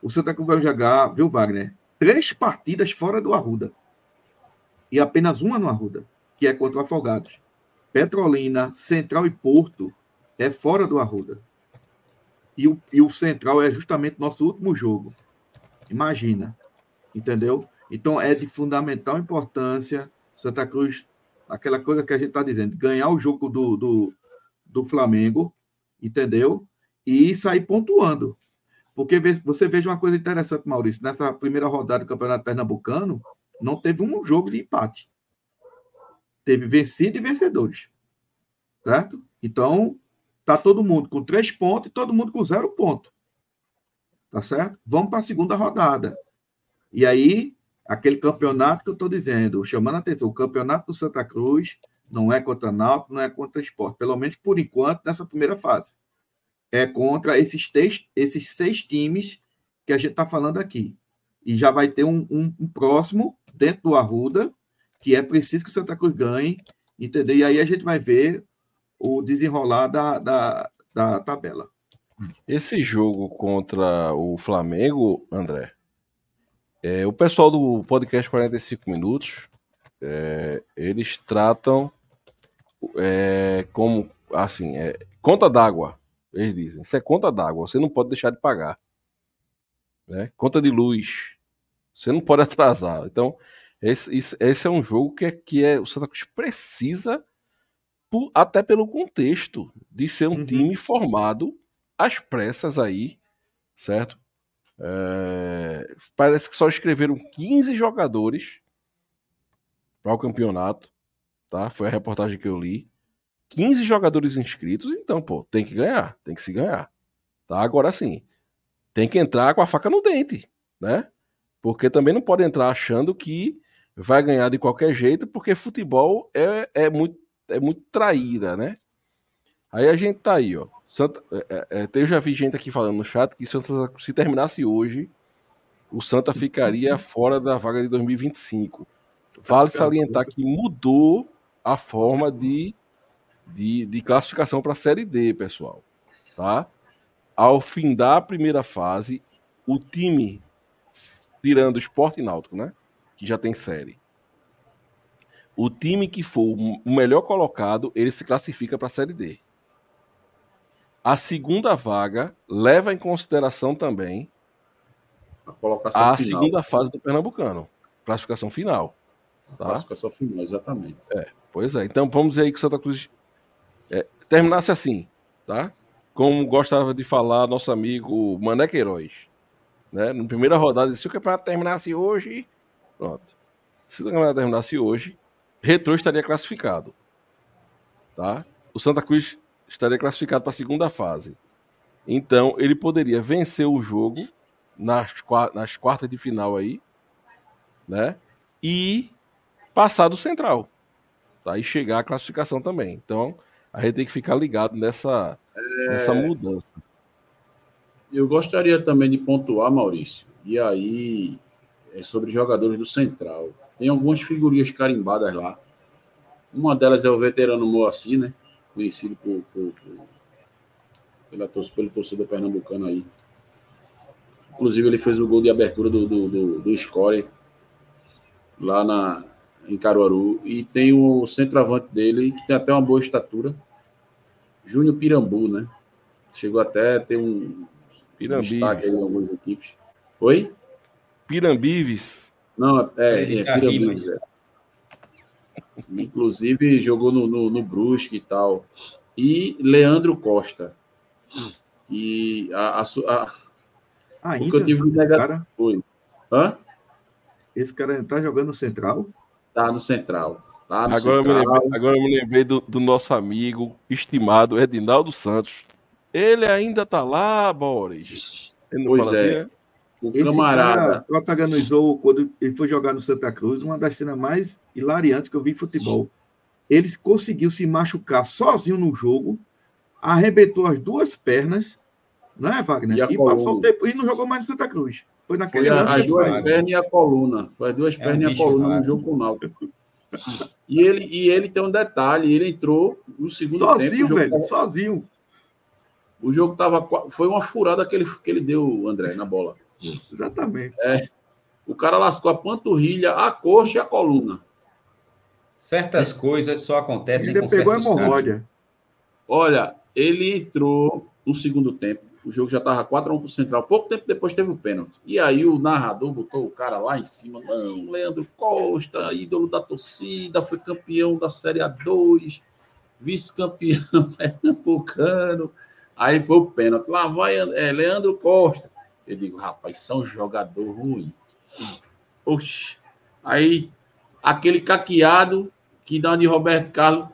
o Santa Cruz vai jogar, viu, Wagner? Três partidas fora do Arruda. E apenas uma no Arruda, que é contra o Afogados. Petrolina, Central e Porto é fora do Arruda. E o, e o Central é justamente nosso último jogo. Imagina. Entendeu? Então é de fundamental importância Santa Cruz, aquela coisa que a gente está dizendo, ganhar o jogo do, do, do Flamengo, entendeu? E sair pontuando. Porque você veja uma coisa interessante, Maurício, nessa primeira rodada do Campeonato Pernambucano, não teve um jogo de empate. Teve vencido e vencedores. Certo? Então, tá todo mundo com três pontos e todo mundo com zero ponto. Tá certo? Vamos para a segunda rodada. E aí, aquele campeonato que eu estou dizendo, chamando a atenção, o campeonato do Santa Cruz não é contra Náutico, não é contra Esporte, pelo menos por enquanto, nessa primeira fase. É contra esses, três, esses seis times que a gente está falando aqui. E já vai ter um, um- um próximo dentro do Arruda, que é preciso que o Santa Cruz ganhe, entendeu? E aí a gente vai ver o desenrolar da, da, da tabela. Esse jogo contra o Flamengo, André, é, o pessoal do podcast 45 Minutos, é, eles tratam é, como, assim, é, conta d'água, eles dizem. Isso é conta d'água, você não pode deixar de pagar. Né? Conta de luz, você não pode atrasar. Então, esse, esse- esse é um jogo que, é, que é, o Santa Cruz precisa, por- até pelo contexto, de ser um Uhum. time formado às pressas aí, certo? É, parece que só escreveram 15 jogadores para o campeonato, tá? Foi a reportagem que eu li. 15 jogadores inscritos, então, pô, tem que ganhar, tem que se ganhar. Tá? Agora sim, tem que entrar com a faca no dente, né? Porque também não pode entrar achando que vai ganhar de qualquer jeito, porque futebol é, é, muito, é muito traíra, né? Aí a gente tá aí, ó. Santa, é, é, eu já vi gente aqui falando no chat que Santa, se terminasse hoje, o Santa ficaria fora da vaga de 2025. Vale salientar que mudou a forma de, de, de classificação para a Série D, pessoal. Tá? Ao findar a primeira fase, o time, tirando o Sport Náutico, né? Que já tem série. O time que for o melhor colocado, ele se classifica para a Série D. A segunda vaga leva em consideração também A colocação a segunda fase do Pernambucano. Classificação final. Tá? Classificação final, exatamente. Pois é. Então vamos dizer aí que o Santa Cruz é, terminasse assim, tá? Como gostava de falar nosso amigo Mané Queiroz. Né? Na primeira rodada, se o campeonato terminasse hoje, pronto. Se o campeonato terminasse hoje, Retrô estaria classificado. Tá? O Santa Cruz estaria classificado para a segunda fase. Então, ele poderia vencer o jogo nas, nas quartas de final aí, né? E passar do Central. Tá? E chegar à classificação também. Então, a gente tem que ficar ligado nessa, nessa mudança. Eu gostaria também de pontuar, Maurício, e aí é sobre jogadores do Central. Tem algumas figurinhas carimbadas lá. Uma delas é o veterano Moacir, né? Conhecido por, por- por pela, pelo torcedor pernambucano aí. Inclusive, ele fez o gol de abertura do, do, do, do Score lá na, em Caruaru. E tem o centroavante dele, que tem até uma boa estatura, Júnior Pirambu, né? Chegou até a ter um, um destaque em algumas equipes. Oi? Pirambives. Não, é, é, é Pirambives. É. Inclusive, jogou no, no, no Brusque e tal. E Leandro Costa. E a, a, a Ainda? o que eu tive de negativo foi. Hã? Esse cara tá jogando central? Tá no central. Tá no agora, central. Eu lembrei, agora eu me lembrei do, do nosso amigo estimado Edinaldo Santos. Ele ainda tá lá, Boris. pois é. Assim, o Esse camarada. protagonizou, quando ele foi jogar no Santa Cruz, uma das cenas mais hilariantes que eu vi em futebol. Ele conseguiu se machucar sozinho no jogo, arrebentou as duas pernas, não é, Wagner? E, e passou o tempo e não jogou mais no Santa Cruz. Foi naquele Foi a, as duas pernas e a coluna. Foi as duas é pernas e a coluna no jogo com o Náutico. E ele, e ele tem um detalhe, ele entrou no segundo sozinho, tempo. Sozinho, velho, tava, sozinho. O jogo tava. Foi uma furada que ele, que ele deu, André, na bola. Exatamente. É. O cara lascou a panturrilha, a coxa e a coluna. Certas coisas só acontecem ele com pegou a hemorroida. Olha, ele entrou no segundo tempo. O jogo já estava 4x1 para o Central. Pouco tempo depois teve o pênalti. E aí o narrador botou o cara lá em cima. Não, Leandro Costa, ídolo da torcida, foi campeão da Série A2, vice-campeão pernambucano. Aí foi o pênalti. Lá vai é, Leandro Costa. Eu digo, rapaz, são jogador ruim. Oxe. Aí, aquele caqueado que dá de Roberto Carlos,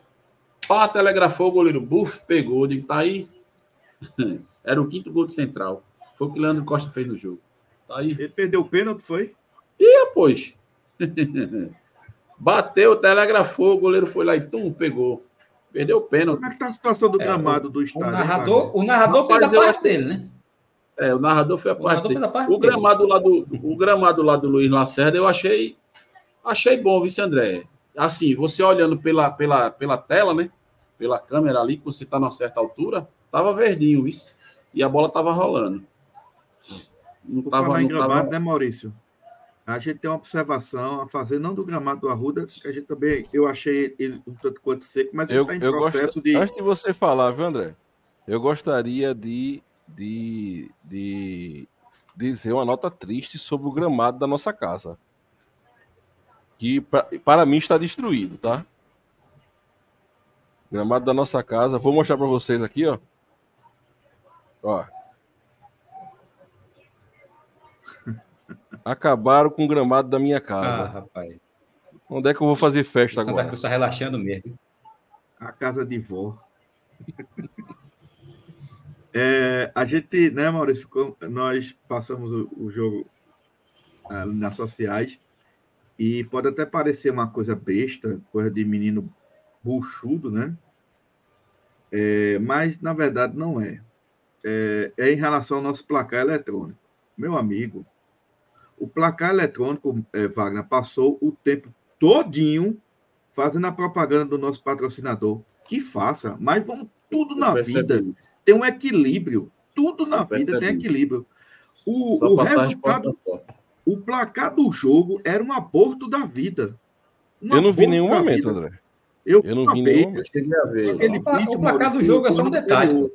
pá, telegrafou o goleiro, buf, pegou. Eu digo, tá aí. Era o quinto gol de central. Foi o que Leandro Costa fez no jogo. Tá aí. Ele perdeu o pênalti, foi? E pois. Bateu, telegrafou, o goleiro foi lá e tum, pegou. Perdeu o pênalti. Como é que tá a situação do é, gramado o, do estádio? O narrador, o narrador fez a parte dele, né? É, o narrador foi a parte, dele. A parte o gramado lá do o gramado lá do Luiz Lacerda eu achei achei bom, vice André. Assim, você olhando pela, pela, pela tela, né? Pela câmera ali, que você está numa certa altura, tava verdinho, vice e a bola estava rolando. Não Por tava, falar em gramado, tava... né, Maurício? A gente tem uma observação a fazer, não do gramado do Arruda, que a gente também, eu achei ele um tanto quanto seco, mas eu, ele está em processo gosto, de... Antes de você falar, viu, André? Eu gostaria de, de, de dizer uma nota triste sobre o gramado da nossa casa. Que pra, para mim está destruído, tá? Gramado da nossa casa. Vou mostrar para vocês aqui, ó. Ó. Acabaram com o gramado da minha casa. Ah, rapaz. Onde é que eu vou fazer festa Santa agora? Cruz está relaxando mesmo. A casa de vó. é, a gente, né, Maurício, ficou, nós passamos o, o jogo ah, nas sociais e pode até parecer uma coisa besta, coisa de menino buchudo, né? É, mas na verdade não é é, é em relação ao nosso placar eletrônico. Meu amigo, o placar eletrônico, é, Wagner, passou o tempo todinho fazendo a propaganda do nosso patrocinador. Que faça, mas vamos tudo na vida isso. tem um equilíbrio. Tudo na Eu vida tem equilíbrio. O, o resultado, o placar do jogo era um aborto da vida. Um eu não vi nenhum momento, vida. André. Eu, eu não vi nenhum momento. Aquele o placar do jogo é só um detalhe.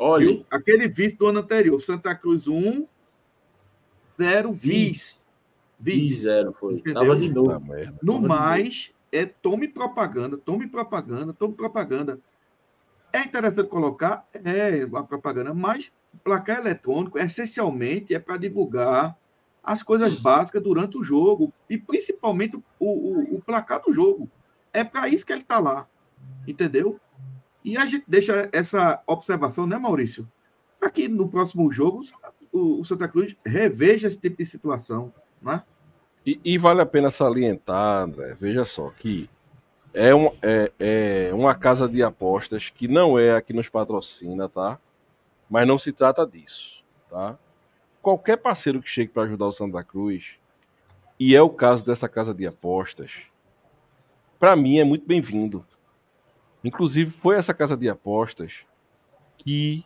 Olha. Aquele vice do ano anterior, Santa Cruz 1, 0, vice. Vice. 0 foi. Entendeu? Tava de novo. Tá, no Tava mais, é tome propaganda, tome propaganda, tome propaganda. É interessante colocar, é a propaganda, mas placar eletrônico, essencialmente, é para divulgar as coisas básicas durante o jogo, e principalmente o, o, o placar do jogo. É para isso que ele está lá, entendeu? E a gente deixa essa observação, né, Maurício? Para que no próximo jogo o, Santa Cruz reveja esse tipo de situação, né? E, e vale a pena salientar, André, veja só, que é, um, é, é uma casa de apostas que não é a que nos patrocina, tá? Mas não se trata disso, tá? Qualquer parceiro que chegue para ajudar o Santa Cruz, e é o caso dessa casa de apostas, para mim é muito bem-vindo. Inclusive, foi essa casa de apostas que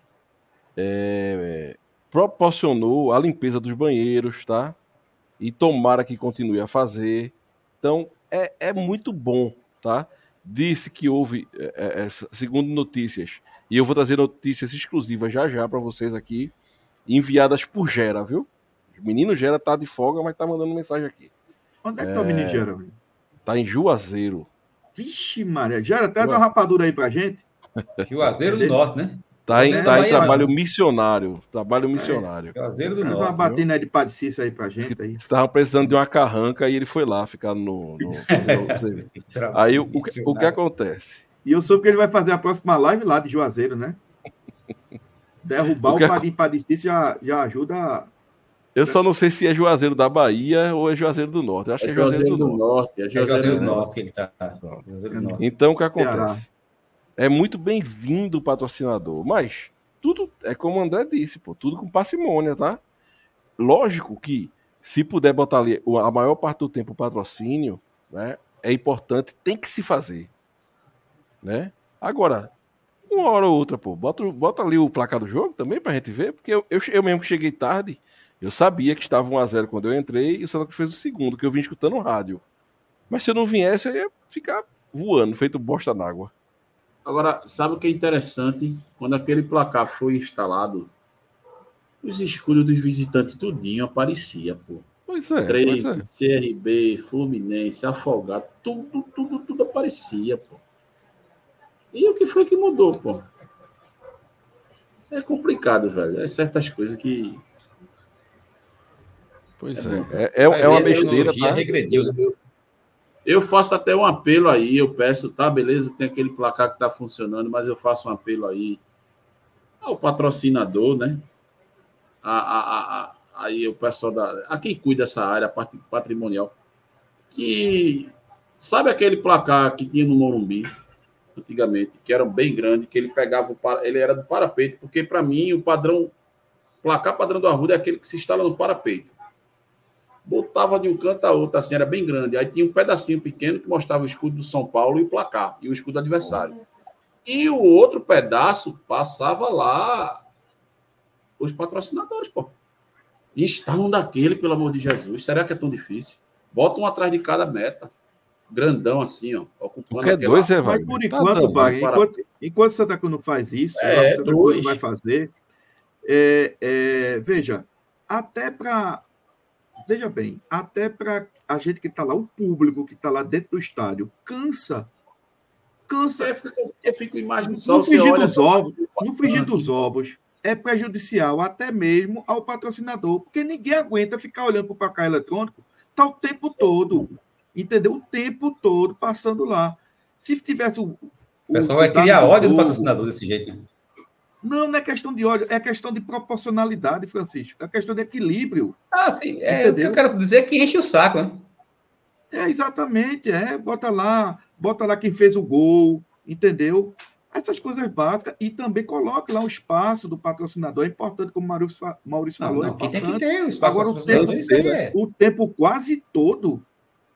é, proporcionou a limpeza dos banheiros, tá? E tomara que continue a fazer. Então, é, é muito bom, tá? Disse que houve, é, é, segundo notícias, e eu vou trazer notícias exclusivas já já para vocês aqui, enviadas por Gera, viu? O menino Gera tá de folga, mas tá mandando mensagem aqui. Onde é que tá o menino Gera? Tá em Juazeiro. Vixe, Maria. Gera, traz uma rapadura aí pra gente. Juazeiro do Norte, né? Tá em, tá em trabalho missionário. Trabalho missionário. É, Juazeiro do Traz Norte. uma batina de padecício aí pra gente. Aí. Estavam precisando de uma carranca e ele foi lá ficar no. no- no- aí o, o que- o que acontece? E eu soube que ele vai fazer a próxima live lá de Juazeiro, né? Derrubar O o, que Padim Padecício já, já ajuda. Eu só não sei se é Juazeiro da Bahia ou é Juazeiro do Norte. Eu acho É que é Juazeiro do Norte. Norte. É É Juazeiro do Norte. Norte que ele tá. Juazeiro do Norte. Então o que Ceará. acontece? É muito bem-vindo o patrocinador, mas tudo é como o André disse, pô, tudo com parcimônia, tá? Lógico que se puder botar ali a maior parte do tempo o patrocínio, né, é importante, tem que se fazer, né? Agora, uma hora ou outra, pô, bota, bota ali o placar do jogo também pra gente ver, porque eu, eu, eu mesmo que cheguei tarde, eu sabia que estava 1x0 quando eu entrei e o Santa Cruz fez o segundo, que eu vim escutando o rádio. Mas se eu não viesse, eu ia ficar voando, feito bosta na água. Agora, sabe o que é interessante? Quando aquele placar foi instalado, os escudos dos visitantes tudinho aparecia, pô. Pois é, Três, pois é. CRB, Fluminense, Afogado, tudo, tudo, tudo aparecia, pô. E o que foi que mudou, pô? É complicado, velho. É certas coisas que. Pois É é. É, é, é uma A besteira, tá? regrediu, né? Eu faço até um apelo aí, eu peço, tá, beleza, tem aquele placar que tá funcionando, mas eu faço um apelo aí ao patrocinador, né? A, a, a, a- aí o pessoal da. A quem cuida dessa área pat- patrimonial. Que sabe aquele placar que tinha no Morumbi, antigamente, que era bem grande, que ele pegava o para, ele era do parapeito, porque para mim o padrão placar padrão do Arruda é aquele que se instala no parapeito botava de um canto a outro, assim, era bem grande. Aí tinha um pedacinho pequeno que mostrava o escudo do São Paulo e o placar, e o escudo do adversário. E o outro pedaço passava lá os patrocinadores, pô. Instalam daquele, pelo amor de Jesus. Será que é tão difícil? Bota um atrás de cada meta. Grandão assim, ó. Ocupando é aquela- dois, é, Mas por Tá enquanto, para- enquanto, enquanto Santa Cruz não faz isso, É, Santa Cruz vai fazer. é, é, veja, até para. Veja bem, até para a gente que está lá, o público que está lá dentro do estádio, cansa. Cansa. Eu fico, eu fico imaginando só, frigir olha dos ovos, no frigir dos ovos, é prejudicial até mesmo ao patrocinador, porque ninguém aguenta ficar olhando para o placar eletrônico, tá o tempo todo, entendeu? O tempo todo passando lá. Se tivesse o. O pessoal vai criar ódio do patrocinador desse jeito. Não, não é questão de ódio, é questão de proporcionalidade, Francisco. É questão de equilíbrio. Ah, sim. É, o que eu quero dizer é que enche o saco, né? É, exatamente, é. Bota lá, bota lá quem fez o gol, entendeu? Essas coisas básicas. E também coloca lá o espaço do patrocinador. É importante, como o Maurício, Não, falou. não, é tem que ter o espaço Agora, o patrocinador, tempo é. o tempo quase todo,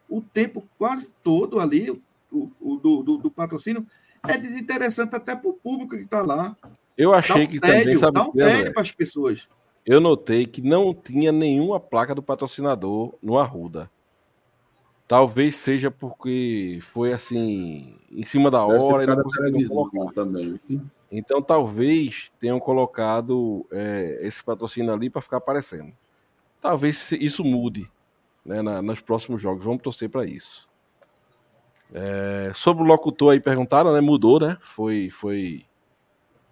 o tempo quase todo ali, o, o do, do, do patrocínio, é desinteressante até para o público que está lá. Eu achei um que também, tédio, sabe dá um tédio para as pessoas. Eu notei que não tinha nenhuma placa do patrocinador no Arruda. Talvez seja porque foi assim, em cima da Deve ser hora, por eles causa da conseguiram televisão colocar. também. Sim. Então talvez tenham colocado é, esse patrocínio ali para ficar aparecendo. Talvez isso mude né, na- nos próximos jogos. Vamos torcer para isso. É, sobre o locutor aí perguntaram, né? Mudou, né? Foi, foi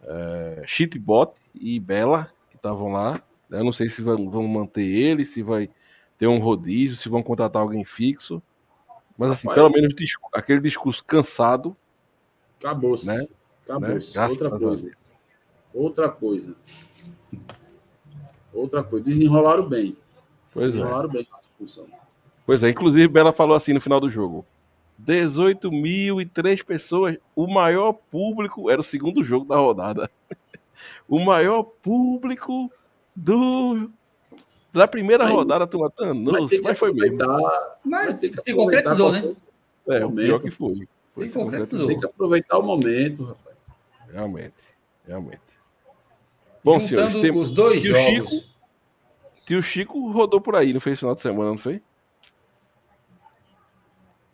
é, e Bela que estavam lá. Eu não sei se vão, vão manter ele, se vai ter um rodízio, se vão contratar alguém fixo. Mas assim, Rapaz. pelo menos aquele discurso cansado, Acabou-se. Né? Acabou-se. Né? Outra coisa. Outra coisa. Outra coisa. Desenrolaram bem. pois é. Desenrolaram bem a função. Pois é, inclusive Bela falou assim no final do jogo. 18.003 pessoas, o maior público, era o segundo jogo da rodada. O maior público do da primeira Aí- rodada, Vai Nossa, que mas foi mesmo. Mas se aproveitar concretizou, né? É, o pior que foi. Foi, Se se concretizou. Tem que aproveitar o momento, rapaz. Realmente, realmente. Bom, Juntando senhores, tem... os dois Tio jogos. Chico, tio Chico rodou por aí, não fez final de semana, não foi?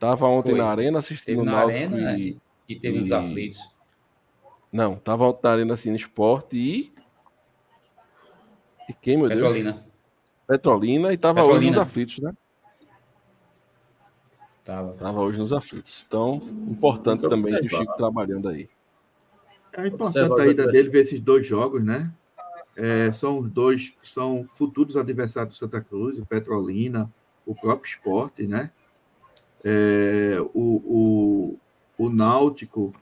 Tava ontem Foi. na arena assistindo Teve o na Náutico arena né? e... e teve nos e- aflitos. Não, tava ontem na arena assim, no esporte e... E quem, meu Deus? Petrolina. Petrolina e tava hoje Petrolina. nos aflitos, né? Tava. Tava hoje nos aflitos. Então, importante Vamos também que o. Chico trabalhando aí. É importante a os ida dele ver esses dois jogos, né? É, são os dois, são futuros adversários do Santa Cruz, o Petrolina, o próprio esporte, né? É, o, o, o Náutico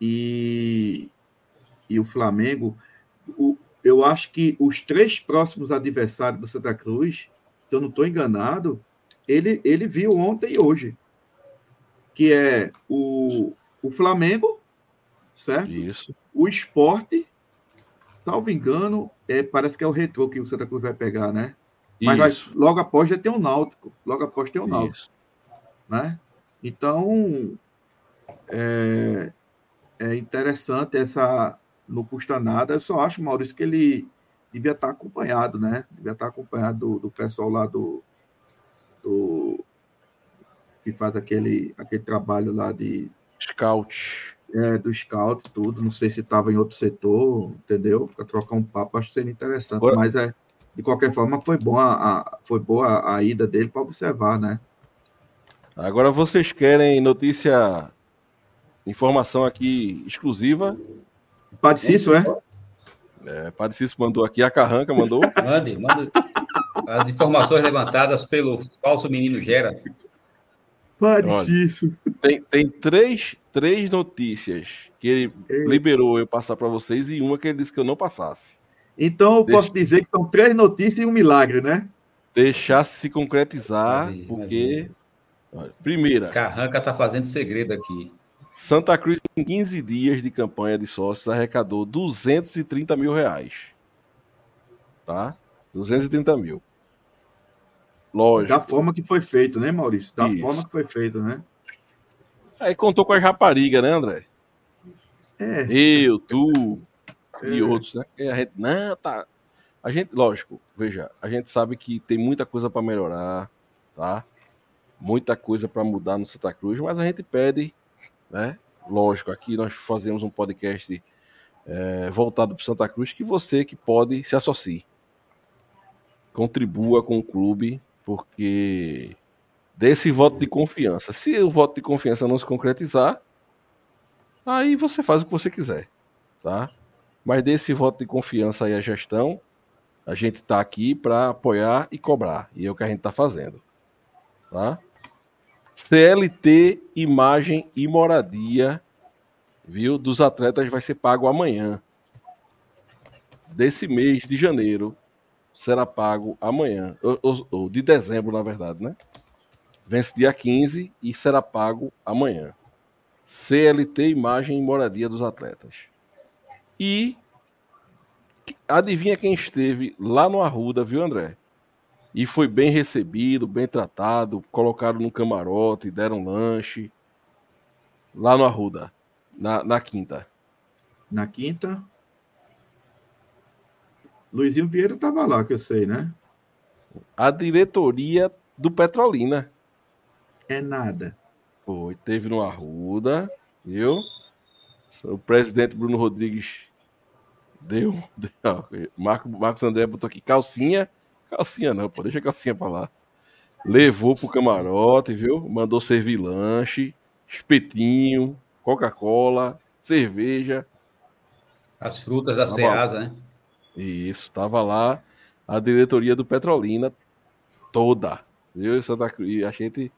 e, e o Flamengo. O, eu acho que os três próximos adversários do Santa Cruz, se eu não estou enganado, ele, ele viu ontem e hoje. Que é o, o Flamengo, certo? Isso. O esporte, salvo engano, é, parece que é o retrô que o Santa Cruz vai pegar, né? Mas vai- logo após já tem o Náutico. Logo após tem o Náutico, Isso. Né? Então, é, é interessante essa. Não custa nada. Eu só acho, Maurício, que ele devia estar acompanhado, né? Devia estar acompanhado do, do pessoal lá do, do. que faz aquele, aquele trabalho lá de, Scout. é, do scout, tudo. Não sei se estava em outro setor, entendeu? Para trocar um papo, acho que seria interessante. Agora- Mas é, de qualquer forma, foi bom a, a- foi boa a ida dele para observar, né? Agora vocês querem notícia, informação aqui exclusiva. Padre Cício, é? É, Padre Cício mandou aqui, a Carranca mandou. Mande, mande as informações levantadas pelo falso menino Gera. Padre Olha. Cício. Tem, tem três, três notícias que ele Ei. liberou eu passar para vocês e uma que ele disse que eu não passasse. Então, eu Deixa- posso dizer que são três notícias e um milagre, né? Deixasse se concretizar, Vai ver, vai porque. Primeira, Carranca tá fazendo segredo aqui. Santa Cruz, em 15 dias de campanha de sócios, arrecadou 230 mil reais. Tá? 230 mil. Lógico. Da forma que foi feito, né, Maurício? Da Isso. forma que foi feito, né? Aí contou com as raparigas, né, André? É, Eu, tu e É. outros, né? E a gente, não, tá. A gente, lógico, veja, a gente sabe que tem muita coisa para melhorar, tá? Muita coisa para mudar no Santa Cruz, mas a gente pede, né? Lógico, aqui nós fazemos um podcast é, voltado para Santa Cruz que você que pode se associe, contribua com o clube, porque dê esse voto de confiança. Se o voto de confiança não se concretizar, aí você faz o que você quiser, tá? Mas dê esse voto de confiança aí à gestão. A gente está aqui para apoiar e cobrar. E é o que a gente está fazendo. Tá? CLT, imagem e moradia, viu? Dos atletas vai ser pago amanhã. Desse mês de janeiro será pago amanhã. Ou, ou- ou de dezembro, na verdade, né? Vence dia 15 e será pago amanhã. CLT, imagem e moradia dos atletas. E adivinha quem esteve lá no Arruda, viu, André? E foi bem recebido, bem tratado, colocaram no camarote, deram lanche. Lá no Arruda, na, na quinta. na quinta. Luizinho Vieira estava lá, que eu sei, né? A diretoria do Petrolina. É nada. Foi, teve no Arruda, viu? O presidente Bruno Rodrigues deu. deu Marco, Marcos André botou aqui calcinha. Calcinha não, pô, deixa a calcinha pra lá. Levou pro camarote, viu? Mandou servir lanche, espetinho, Coca-Cola, cerveja. As frutas da bom. Ceasa, né? Isso, tava lá a diretoria do Petrolina toda, viu? E Santa Cruz, e a gente,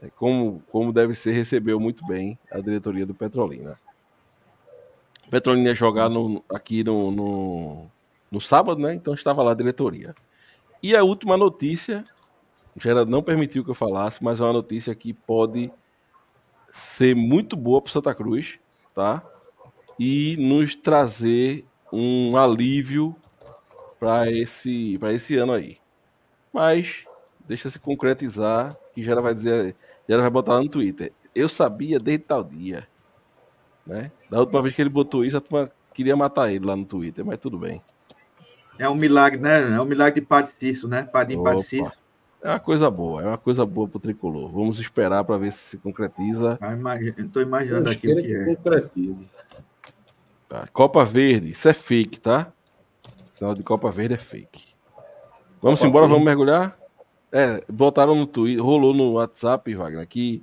é, como, como deve ser, recebeu muito bem a diretoria do Petrolina. Petrolina ia jogar no- aqui no, no, no sábado, né? Então estava lá a diretoria. E a última notícia, o Gerard não permitiu que eu falasse, mas é uma notícia que pode ser muito boa para Santa Cruz, tá? E nos trazer um alívio para esse, esse ano aí. Mas deixa se concretizar, que já vai dizer, já vai botar lá no Twitter. Eu sabia desde tal dia, né? Da última vez que ele botou isso, a turma queria matar ele lá no Twitter, mas tudo bem. É um milagre, né? É um milagre de Padre Cício, né? Padrinho Padre Cício. É uma coisa boa, é uma coisa boa pro tricolor. Vamos esperar para ver se se concretiza. Ah, imagina, tô imaginando aqui o que é. concretize. Tá, Copa Verde, isso é fake, tá? Sinal de Copa Verde é fake. Vamos Copa embora, Verde. vamos mergulhar? É, botaram no Twitter, rolou no WhatsApp, Wagner, que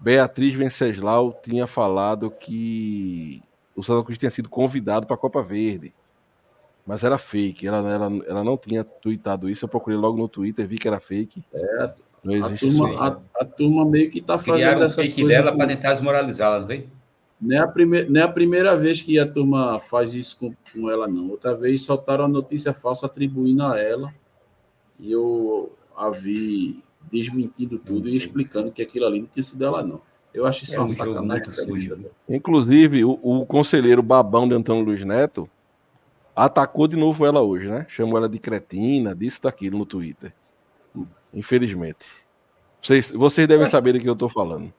Beatriz Venceslau tinha falado que o Santa Cruz tinha sido convidado para a Copa Verde. Mas era fake, ela, ela, ela não tinha tweetado isso. Eu procurei logo no Twitter, vi que era fake. É, Não A existe isso. turma, a, a turma meio que tá fazendo Criaram essas fake coisas. dela com- para tentar desmoralizá-la, não vem? Não é, a primeira, não é a primeira vez que a turma faz isso com, com ela, não. Outra vez soltaram a notícia falsa atribuindo a ela. E eu a vi desmentindo tudo e explicando que aquilo ali não tinha sido ela, não. Eu acho isso É uma um sacanagem. muito sujo. Inclusive, o, o conselheiro babão de Antônio Luiz Neto atacou de novo ela hoje, né? Chamou ela de cretina, disso, daquilo no Twitter. Infelizmente. Vocês, vocês devem saber do que eu tô falando.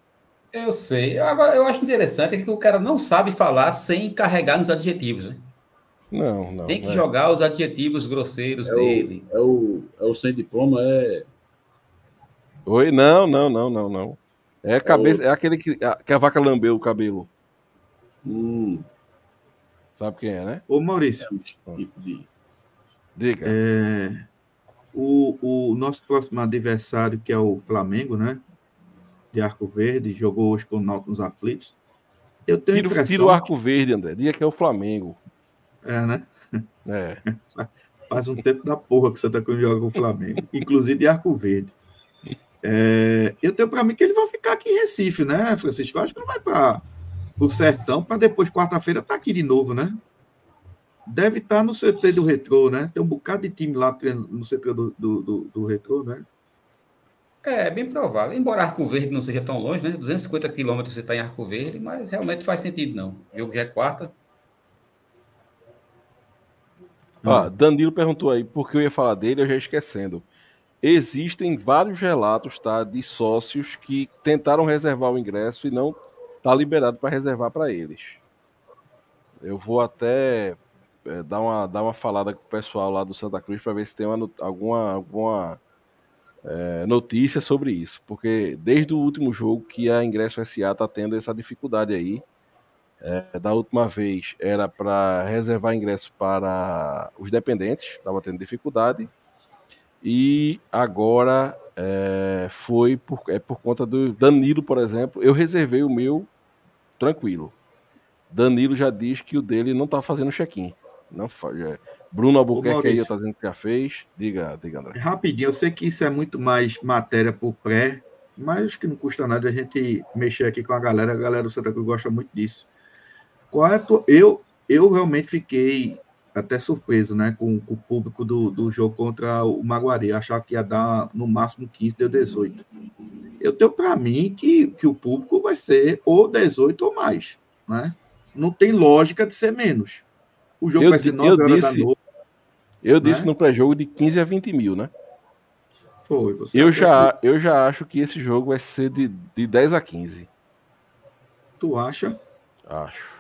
Eu sei. Agora, eu acho interessante que o cara não sabe falar sem carregar nos adjetivos. Né? Não, não. Tem que é. jogar os adjetivos grosseiros É dele. o, é, o, é o sem diploma, é. Oi? Não, não, não, não, não. É cabeça, é aquele que, a- que a vaca lambeu o cabelo. Hum, Sabe quem é, né? Ô, Maurício, é um tipo de. Diga. é, o, o nosso próximo adversário, que é o Flamengo, né? De Arco Verde, jogou hoje com o Náutico nos aflitos. Eu tenho a Tira, impressão... tira o arco verde, André. Diga que é o Flamengo. É, né? É. Faz um tempo da porra que o Santa Cruz joga com o Flamengo, inclusive de Arco Verde. É, eu tenho para mim que ele vai ficar aqui em Recife, né, Francisco? Eu acho que não vai para o Sertão, para depois, quarta-feira, estar aqui de novo, né? Deve estar no CT do Retrô, né? Tem um bocado de time lá no CT do, do, do, do Retrô, né? É, bem provável. Embora Arco Verde não seja tão longe, né? 250 quilômetros você está em Arco Verde, mas realmente faz sentido, não. Jogo já é quarta. Ó, Danilo perguntou aí por que eu ia falar dele, eu já esquecendo. Existem vários relatos, tá, de sócios que tentaram reservar o ingresso e não tá liberado para reservar para eles. Eu vou até é, dar, uma, dar uma falada com o pessoal lá do Santa Cruz para ver se tem uma alguma, alguma é, notícia sobre isso, porque desde o último jogo que a Ingresso SA tá tendo essa dificuldade aí. É, da última vez era para reservar ingresso para os dependentes, estava tendo dificuldade. E agora é, foi por, é por conta do Danilo, por exemplo. Eu reservei o meu tranquilo. Danilo já diz que o dele não está fazendo check-in. Não faz. é. Bruno Albuquerque aí está dizendo que já fez. Diga, diga, André. Rapidinho, eu sei que isso é muito mais matéria por pré, mas que não custa nada a gente mexer aqui com a galera. A galera do Santa Cruz gosta muito disso. Qual é a tua- eu, eu realmente fiquei até surpreso né, com, com o público do, do jogo contra o Maguari. Eu achava que ia dar no máximo 15, deu 18. Eu tenho para mim que, que o público vai ser ou 18 ou mais. Né? Não tem lógica de ser menos. O jogo Eu vai ser di- 9 eu horas da disse- noite. Eu disse Né? no pré-jogo de 15 a 20 mil, né? Foi, você Eu até já, eu já acho que esse jogo vai ser de, de 10 a 15. Tu acha? Acho.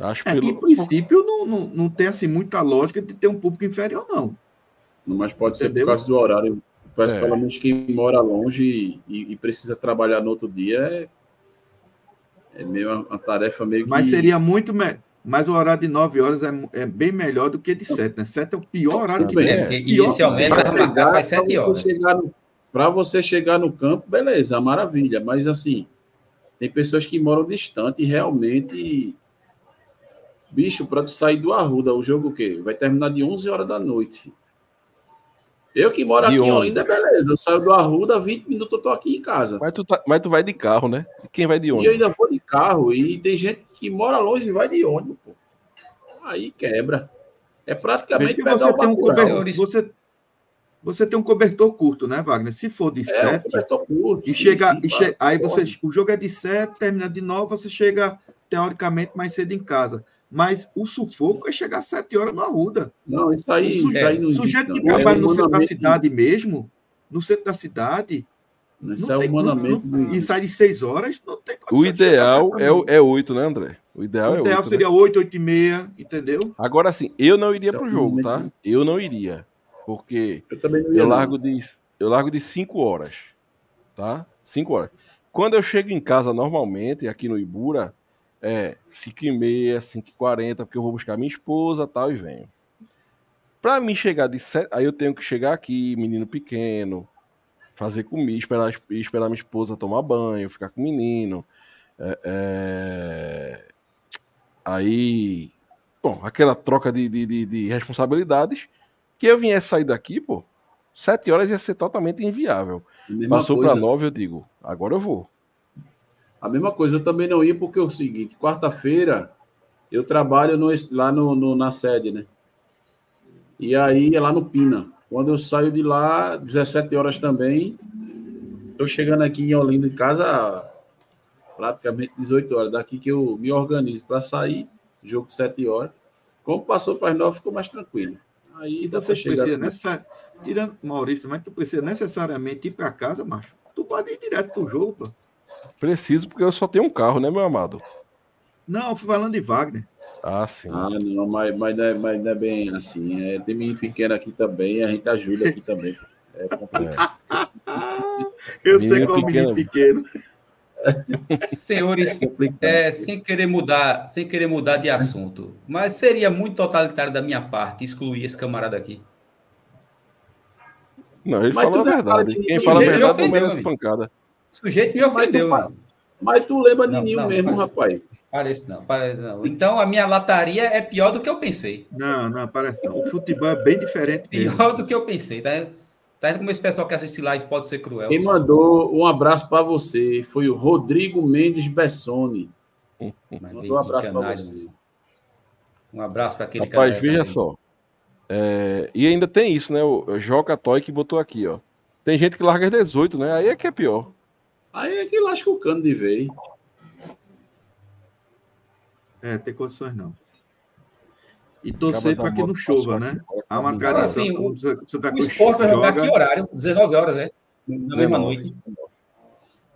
Acho É, em princípio, não, não, não tem assim muita lógica de ter um público inferior, não. Mas pode ser Entendeu? por causa do horário. Mas É. pelo menos quem mora longe e, e precisa trabalhar no outro dia é, é meio uma, uma tarefa meio Mas que. seria muito. Me... Mas o horário de 9 horas é, é bem melhor do que de 7, né? 7 é o pior horário que tem. É, é. inicialmente estava marcado para as chegar- 7 pra horas. você chegar no- Pra você chegar no campo, beleza, maravilha. Mas assim, tem pessoas que moram distante e realmente. Bicho, para tu sair do Arruda, o jogo o quê? Vai terminar de 11 horas da noite. Eu que moro De aqui em ônibus. Olinda, beleza. Eu saio do Arruda, 20 minutos eu tô aqui em casa. Mas tu, tá- mas tu vai de carro, né? Quem vai de E eu ônibus? ainda vou de carro. E tem gente que mora longe e vai de ônibus, pô. Aí quebra. É praticamente você tem, um cobertor, você, você tem um cobertor curto, né, Wagner? Se for de É, 7, o cobertor curto, e sim, chega, sim, e che- aí você, o jogo é de 7, termina de 9, você chega teoricamente mais cedo em casa. Mas o sufoco é chegar às 7 horas no Arruda. Não, isso aí, O isso aí não O sujeito que não. trabalha É no centro da cidade mesmo, no centro da cidade, Isso não é tem humanamente. não- não e sai de 6 horas, não tem O ideal sete, é, não. o- é 8, né, André? O ideal o é ideal 8. seria 8, 8 e meia, entendeu? Agora sim, eu não iria Isso é pro um jogo, tá? Eu não iria. Porque Eu também não eu não. largo de eu largo de 5 horas, tá? 5 horas. Quando eu chego em casa normalmente, aqui no Ibura, é 5 e meia, 5 e 40, porque eu vou buscar minha esposa tal e venho. Pra mim chegar de 7, aí eu tenho que chegar aqui, menino pequeno, fazer comida, esperar, esperar minha esposa tomar banho, ficar com o menino. É, é, Aí, bom, aquela troca de, de, de- de responsabilidades, que eu viesse sair daqui, pô, 7 horas ia ser totalmente inviável. Passou pra 9, eu digo, agora eu vou. A mesma coisa, eu também não ia, porque é o seguinte: quarta-feira eu trabalho no- lá no, no- na sede, né? E aí é lá no Pina. Quando eu saio de lá, 17 horas também, estou chegando aqui em Olinda em casa praticamente 18 horas. Daqui que eu me organizo para sair, jogo 7 horas. Como passou para as 9, ficou mais tranquilo. Aí dá você chegar. precisa necessar... Tirando Maurício, mas tu precisa necessariamente ir para casa, macho. Tu pode ir direto pro jogo, pô. Preciso porque eu só tenho um carro, né, meu amado? Não, eu fui falando de Wagner. Ah, sim. Ah, não, mas, mas, não é, mas não é bem assim. É, tem menino pequeno aqui também, a gente ajuda aqui também. É complicado. Eu Menino sei qual menino pequeno. pequeno. Senhores, é, sem querer mudar, sem querer mudar de assunto, mas seria muito totalitário da minha parte excluir esse camarada aqui. Não, ele Mas falou a é verdade. de- Quem fala a verdade não merece pancada. O sujeito me Mas tu ofendeu. fala- mano. Mas tu lembra de não, mesmo, mas- rapaz. Parece não, parece não. Então a minha lataria é pior do que eu pensei. Não, não, parece não. O futebol é bem diferente mesmo. Pior do que eu pensei. Tá, tá indo como esse pessoal que assiste live pode ser cruel. Quem mandou um abraço para você foi o Rodrigo Mendes Bessoni. Mas Mandou um abraço para você. mano. Um abraço para aquele Rapaz, canalha veja também. só. É, e ainda tem isso, né? O Joca Toy que botou aqui, ó. Tem gente que larga às 18, né? Aí é que é pior. Aí é que lasca o cano de vez. É, tem condições não. E torcer para que não chova, né? Há uma tradição. assim, quando Santa O esporte vai jogar joga- que horário? 19 horas, é? Na mesma 19. noite,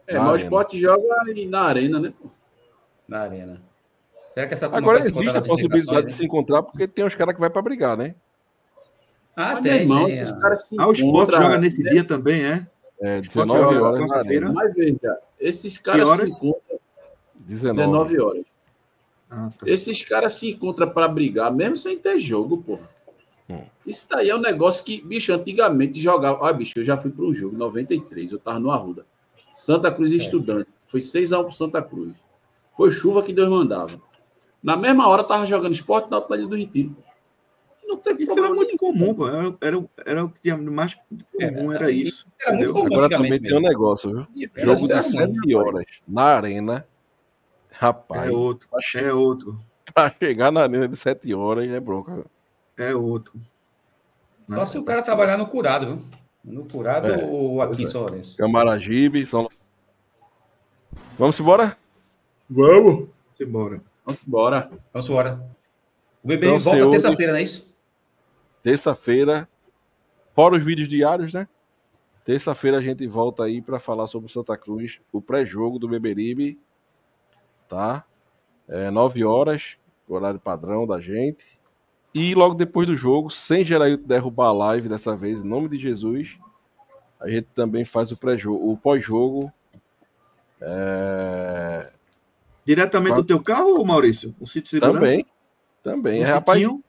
É, Na mas o arena. esporte joga na arena, né? na arena. Será que essa Agora existe a possibilidade de integrações, se né? encontrar porque tem uns caras que vai para brigar, né? Ah, meu tem, irmão, tem. esses ah. caras se Ah, o esporte joga nesse dia também, é? É, Esporte 19 joga horas na quarta-feira. arena. Mas veja, esses caras horas? se encontram 19. 19 horas. Ah, tá. Esses caras se encontram para brigar, mesmo sem ter jogo, porra. Hum. Isso daí é um negócio que, bicho, antigamente jogava. Olha, bicho, eu já fui para um jogo, 93, eu tava no Arruda. Santa Cruz e Estudante. Foi 6x1 pro Santa Cruz. Foi chuva que Deus mandava. Na mesma hora tava jogando esporte na Ilha do Retiro. Não teve Isso era muito comum, pô. Era, era, era o que tinha mais comum, era isso. Era muito comum Agora também tem um negócio, viu? Era Jogo de mano. 7 horas na arena. Rapaz, É outro, é outro, pra chegar na arena de 7 horas é bronca. viu? é outro. Só Né? se o cara trabalhar no curado, viu? No curado É, ou aqui em pois é. São Lourenço. Camaragibe, São Vamos embora? Vamos! Simbora. Vamos embora. Vamos embora. O bebê Então, volta terça-feira, não é isso? Terça-feira, fora os vídeos diários, né? Terça-feira a gente volta aí para falar sobre o Santa Cruz, o pré-jogo do Beberibe, tá? É 9 horas, horário padrão da gente. E logo depois do jogo, sem Gerailton derrubar a live dessa vez, em nome de Jesus, a gente também faz o pré-jogo, o pós-jogo. É, Diretamente do teu carro, Maurício? O sítio de segurança? Também, também. No É, rapaz, sitinho?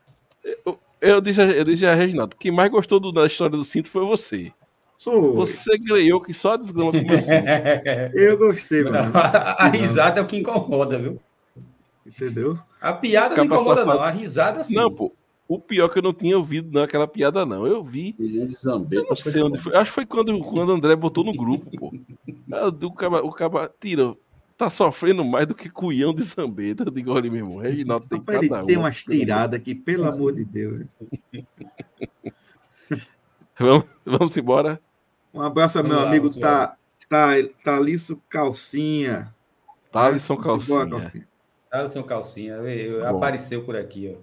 Eu disse, a- eu disse a Reginaldo, quem mais gostou do- da história do cinto foi você. Sou. Você ganhou que só a desgrama com você. Eu gostei, mano. a risada é o que incomoda, viu? Entendeu? A piada não incomoda, safado. não. A risada sim. Não, pô. O pior é que eu não tinha ouvido naquela piada, não. Eu vi. Zambeta. Não sei onde foi. Acho que foi quando, quando o André botou no grupo, pô. Ah, O caba, o tira. Tá sofrendo mais do que cuião de zambeta. Digo, meu irmão, Reginaldo tem Rapaz, ele cada tem uma. umas tiradas aqui, pelo amor de Deus. Vamos, vamos embora. Um abraço meu Vamos lá, amigo tá, tá, Talisso Calcinha. Thalisson Vamos embora, Calcinha. Seu calcinha? Bom. Apareceu por aqui, ó.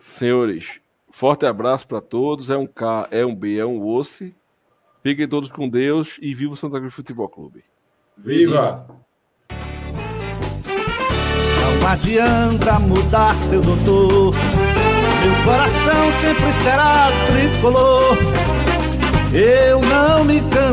Senhores, forte abraço para todos. É um K, é um B, é um osso. Fiquem todos com Deus e viva o Santa Cruz Futebol Clube. Viva! Não adianta mudar, seu doutor. Meu coração sempre será tricolor. Eu não me canso